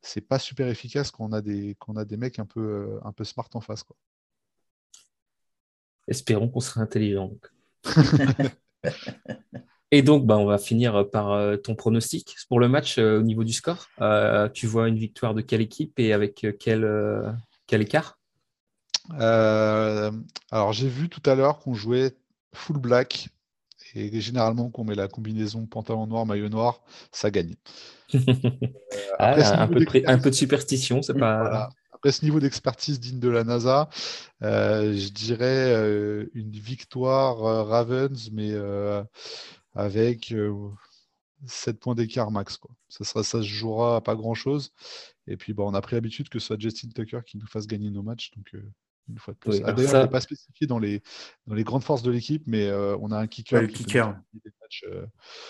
c'est pas super efficace quand on a des, quand on a des mecs un peu, un peu smart en face. Quoi. Espérons qu'on sera intelligent. Et donc, bah, on va finir par euh, ton pronostic pour le match euh, au niveau du score. Euh, tu vois une victoire de quelle équipe et avec quel, quel écart? Alors, j'ai vu tout à l'heure qu'on jouait full black et généralement, qu'on met la combinaison pantalon noir, maillot noir, ça gagne. Ah, un, peu un, peu de superstition, c'est pas. Après ce niveau d'expertise digne de la NASA, je dirais une victoire Ravens, mais avec 7 points d'écart max. Quoi. Ça, sera, ça se jouera à pas grand-chose. Et puis, bon, on a pris l'habitude que ce soit Justin Tucker qui nous fasse gagner nos matchs. Donc, une fois de plus. Ah, d'ailleurs, ça... n'est pas spécifié dans les, dans les grandes forces de l'équipe, mais on a un kicker. kicker.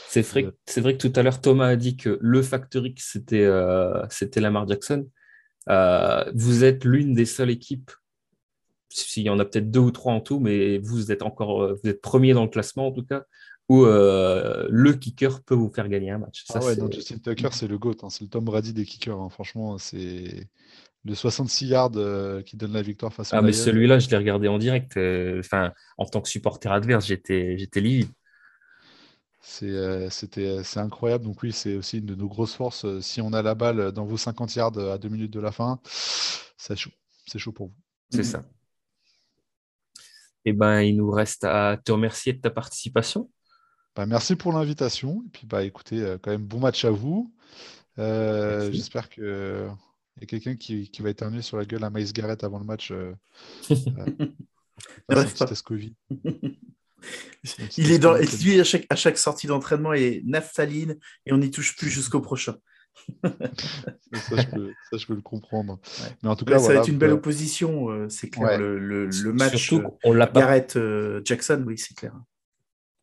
c'est vrai, c'est vrai, que tout à l'heure, Thomas a dit que le Factor X, c'était euh, c'était Lamar Jackson. vous êtes l'une des seules équipes s'il y en a peut-être deux ou trois en tout, mais vous êtes encore vous êtes premier dans le classement en tout cas, où euh, le kicker peut vous faire gagner un match. ah ouais, Justin Tucker, c'est le GOAT, hein, c'est le Tom Brady des kickers. Hein. Franchement, c'est le 66 yards euh, qui donne la victoire face à Ah, mais celui-là, je l'ai regardé en direct. Euh, enfin, en tant que supporter adverse, j'étais, j'étais livide. C'est, c'était, c'est incroyable. Donc, oui, c'est aussi une de nos grosses forces. Si on a la balle dans vos 50 yards à deux minutes de la fin, c'est chaud. C'est chaud pour vous. C'est ça. Eh ben, il nous reste à te remercier de ta participation. Bah, merci pour l'invitation. Et puis, bah, écoutez, euh, quand même, bon match à vous. Euh, j'espère qu'il y a quelqu'un qui, qui, va éternuer sur la gueule à Maïs Garrett avant le match. Euh, Covid. Il est dans, lui, à chaque, à chaque sortie d'entraînement, il est naphtaline et on n'y touche plus jusqu'au prochain. ça, je peux, le comprendre. Mais en tout cas, ça va être une belle opposition, c'est clair. Le, le, match on Garrett Jackson, oui, c'est clair.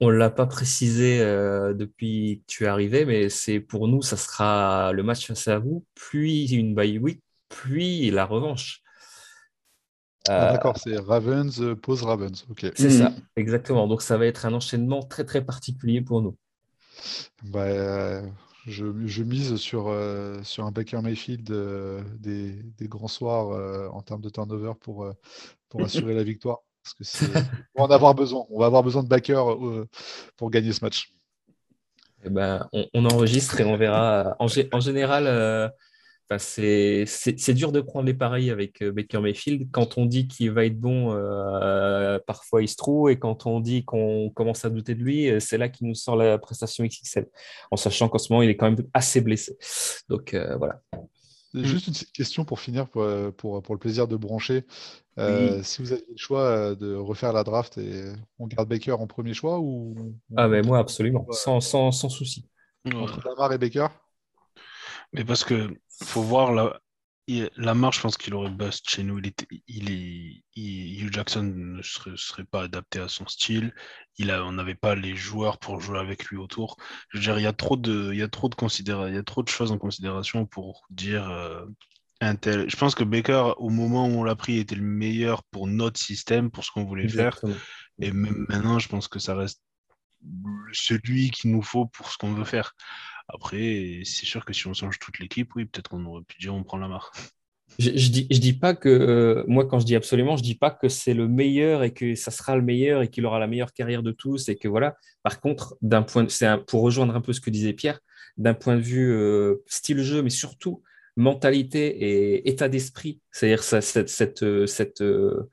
On ne l'a pas précisé euh, depuis que tu es arrivé, mais c'est pour nous, ça sera le match face à vous, puis une bye week, puis la revanche. Ah, d'accord, c'est Ravens, euh, pose Ravens. ok. C'est ça, mhm. exactement. Donc ça va être un enchaînement très très particulier pour nous. Bah, euh, je, mise sur, sur un Baker Mayfield des, grands soirs en termes de turnover pour, pour assurer la victoire. Parce que on va en avoir besoin. On va avoir besoin de backers euh, pour gagner ce match. Eh ben, on, enregistre et on verra. En, général, euh, c'est dur de prendre les pareils avec euh, Baker Mayfield. Quand on dit qu'il va être bon, parfois il se trouve. Et quand on dit qu'on commence à douter de lui, c'est là qu'il nous sort la prestation XXL. En sachant qu'en ce moment, il est quand même assez blessé. Donc voilà. Juste une question pour finir, pour, pour, pour le plaisir de brancher. Euh, si vous aviez le choix euh, de refaire la draft et on garde Baker en premier choix ou Ah mais moi absolument, sans, sans, sans, souci. Entre Lamar et Baker? Mais parce que faut voir la, Lamar, je pense qu'il aurait bust chez nous. Il était, il est, Hugh Jackson ne serait, serait, pas adapté à son style. Il a, on n'avait pas les joueurs pour jouer avec lui autour. Je veux dire, il y a trop de, il y a trop de considéra, il y a trop de choses en considération pour dire euh, je pense que Baker, au moment où on l'a pris, était le meilleur pour notre système, pour ce qu'on voulait faire. Et même maintenant, je pense que ça reste celui qu'il nous faut pour ce qu'on veut faire. Après, c'est sûr que si on change toute l'équipe, oui, peut-être qu'on aurait pu dire on prend la marque. Je, je dis, je dis pas que, euh, moi, quand je dis absolument, je dis pas que c'est le meilleur et que ça sera le meilleur et qu'il aura la meilleure carrière de tous et que voilà. Par contre, d'un point, c'est pour rejoindre un peu ce que disait Pierre, d'un point de vue euh, style jeu, mais surtout mentalité et état d'esprit, c'est-à-dire cette, cette, euh,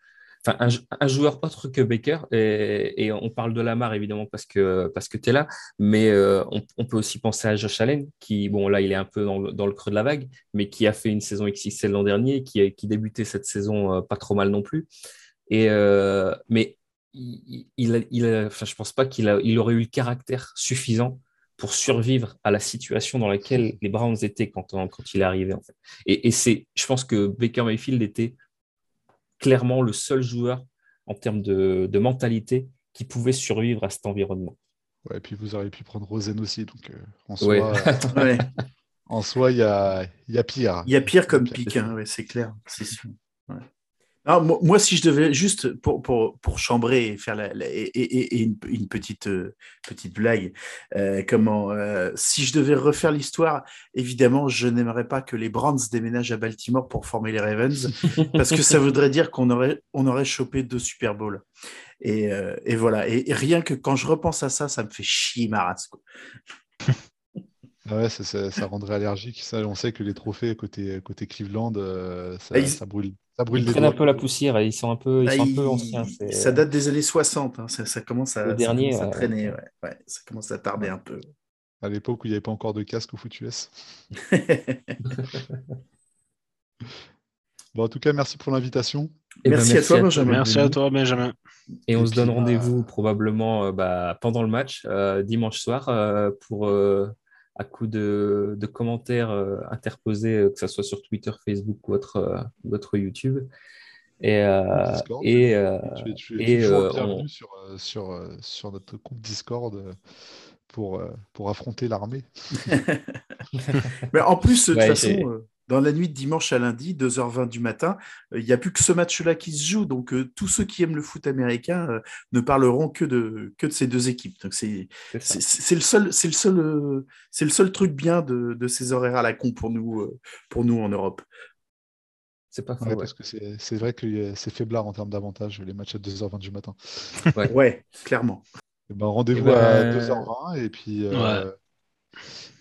un, joueur autre que Baker, et, on parle de Lamar évidemment parce que, parce que tu es là, mais euh, on, peut aussi penser à Josh Allen, qui, bon, là, il est un peu dans le, creux de la vague, mais qui a fait une saison XXL l'an dernier, qui, qui débutait cette saison euh, pas trop mal non plus. Et, euh, mais il, il, il enfin, je pense pas qu'il il aurait eu le caractère suffisant pour survivre à la situation dans laquelle les Browns étaient quand, quand il est arrivé. En fait. Et, et c'est, je pense que Baker Mayfield était clairement le seul joueur en termes de, de, mentalité qui pouvait survivre à cet environnement. Ouais, et puis vous auriez pu prendre Rosen aussi, donc euh, en soi, ouais. euh, en soi, il y a, y a pire. Il y a pire comme pic, hein, ouais, c'est clair, c'est sûr. Non, moi, si je devais juste pour, pour, pour chambrer et faire la, la et, et, et une, une, petite euh, petite blague, euh, comment euh, si je devais refaire l'histoire, évidemment, je n'aimerais pas que les Browns déménagent à Baltimore pour former les Ravens, parce que ça voudrait dire qu'on aurait on aurait chopé deux Super Bowls. Et, et voilà. Et, rien que quand je repense à ça, ça me fait chier ma race. Ah ouais, ça, ça, ça, rendrait allergique. Ça, on sait que les trophées côté, côté Cleveland, ça, ils... ça brûle. Ça brûle ils prennent un peu la poussière et ils sont un peu, ils ah, sont un peu anciens. Ça date des années 60, hein. ça, ça, commence à, le dernier, ça commence à traîner, ouais. Ouais. ça commence à tarder un peu. À l'époque où il n'y avait pas encore de casque au foot US. bon, en tout cas, merci pour l'invitation. Merci, ben, merci, à toi, Benjamin. Merci à toi, Benjamin. Et, et on se donne rendez-vous euh... probablement euh, bah, pendant le match, euh, dimanche soir, euh, pour à coup de, de commentaires euh, interposés, euh, que ce soit sur Twitter, Facebook ou autre, euh, ou autre YouTube. Et, euh, Discord, et, euh, tu es, tu es et bienvenu on... sur, sur, sur notre compte Discord pour, pour affronter l'armée. Mais en plus, de ouais, toute façon, dans la nuit de dimanche à lundi, 2h20 du matin, il euh, n'y a plus que ce match-là qui se joue. Donc, euh, tous ceux qui aiment le foot américain euh, ne parleront que de, que de ces deux équipes. Donc, c'est le seul, c'est le seul, c'est le seul truc bien de, de, ces horaires à la con pour nous, pour nous en Europe. C'est pas faux, ouais, ouais. parce que c'est vrai que c'est faiblard en termes d'avantage, les matchs à 2h20 du matin. Ouais, ouais clairement. Ben, Rendez-vous ben... à 2h20 et puis.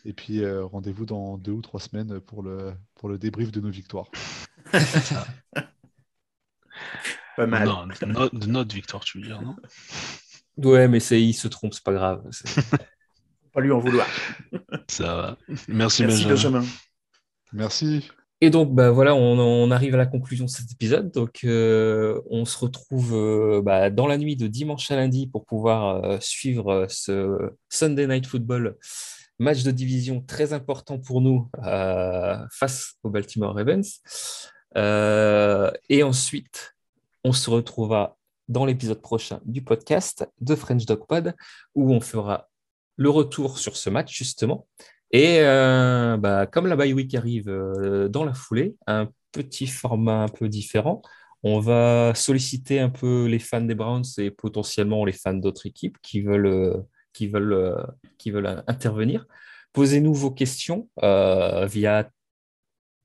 Et puis euh, rendez-vous dans deux ou trois semaines pour le, pour le débrief de nos victoires. pas mal. Non, de, no de, notre victoire, tu veux dire, non? Ouais, mais il se trompe, c'est pas grave. pas lui en vouloir. Ça va. Merci, Merci Benjamin. Benjamin. Merci. Et donc, bah, voilà, on, on, arrive à la conclusion de cet épisode. Donc, euh, on se retrouve euh, bah, dans la nuit de dimanche à lundi pour pouvoir euh, suivre ce Sunday Night Football match de division très important pour nous euh, face aux Baltimore Ravens. Euh, et ensuite, on se retrouvera dans l'épisode prochain du podcast de French Dog Pod où on fera le retour sur ce match justement. Et euh, bah, comme la bye week arrive dans la foulée, un petit format un peu différent. On va solliciter un peu les fans des Browns et potentiellement les fans d'autres équipes qui veulent qui veulent, euh, qui veulent intervenir. Posez-nous vos questions euh, via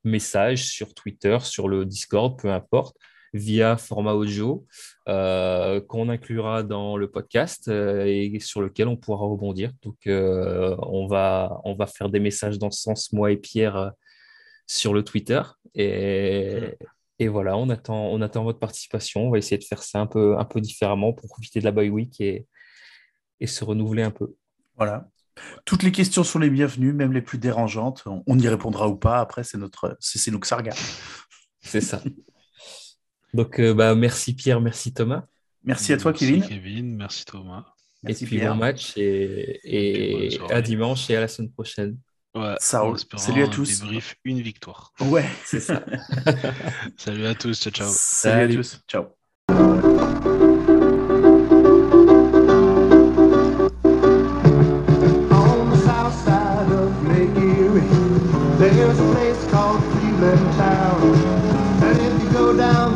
message sur Twitter, sur le Discord, peu importe, via format audio euh, qu'on inclura dans le podcast et sur lequel on pourra rebondir. Donc, on, va, on va faire des messages dans ce sens, moi et Pierre, sur le Twitter. Et, et voilà, on attend, on attend votre participation. On va essayer de faire ça un peu, un peu différemment pour profiter de la bye week et, et se renouveler un peu. Voilà. Toutes les questions sont les bienvenues, même les plus dérangeantes. On y répondra ou pas. Après, c'est notre, c'est nous que ça regarde. C'est ça. Donc, euh, bah, merci Pierre, merci Thomas. Merci à toi, merci Kevin. Kevin. Merci Thomas. Merci et puis Pierre. bon match et, et, et à dimanche et à la semaine prochaine. Ouais, ça roule. Salut à tous. Débrief, une victoire. Ouais, c'est ça. Salut à tous. Ciao, ciao. Salut, Salut à tous. Ciao.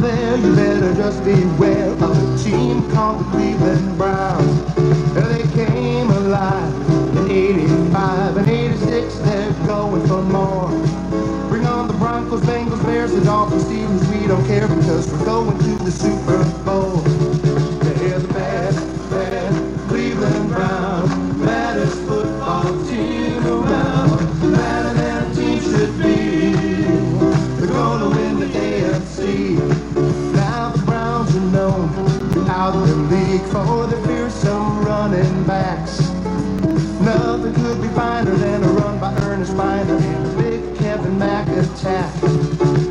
there, you better just beware of a team called the Cleveland Browns. And they came alive in 85 and 86, they're going for more. Bring on the Broncos, Bengals, Bears, the Dolphins, Steelers, we don't care because we're going to the Super Bowl. For their fearsome running backs. Nothing could be finer than a run by Ernest Biner and a big Kevin Mack attack.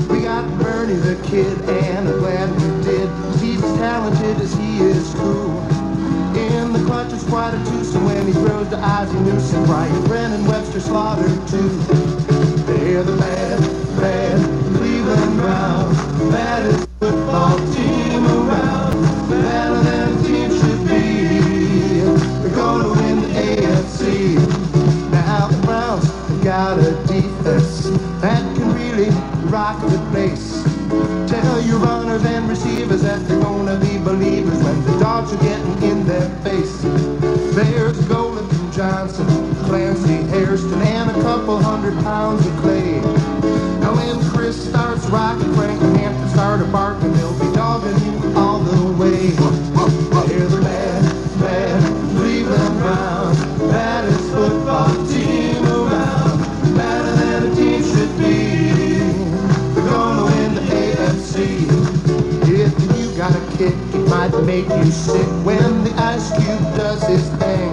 We got Bernie the kid, and I'm glad we did. He's as talented as he is cool. In the clutch is quite a twosome when he throws to Ozzie Newsome. Brian Brennan, Webster Slaughter too. They're the bad, bad Cleveland Browns, baddest football dogs are getting in their face. There's Golden Johnson, Clancy Hairston, and a couple hundred pounds of clay. Now when Chris starts rocking, Frank make you sick when the ice cube does his thing.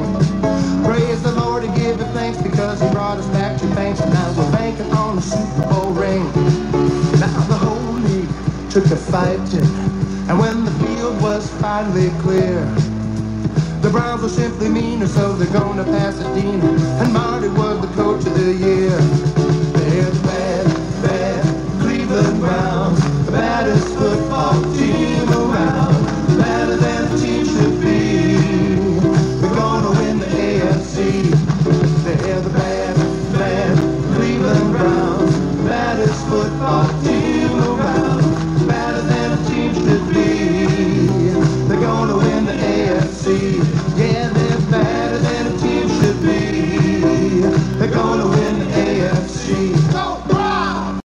Praise the Lord and give him thanks because he brought us back to and now we're banking on a Super Bowl ring. Now the whole league took a fighting, and when the field was finally clear, the Browns were simply meaner, so they're gonna pass it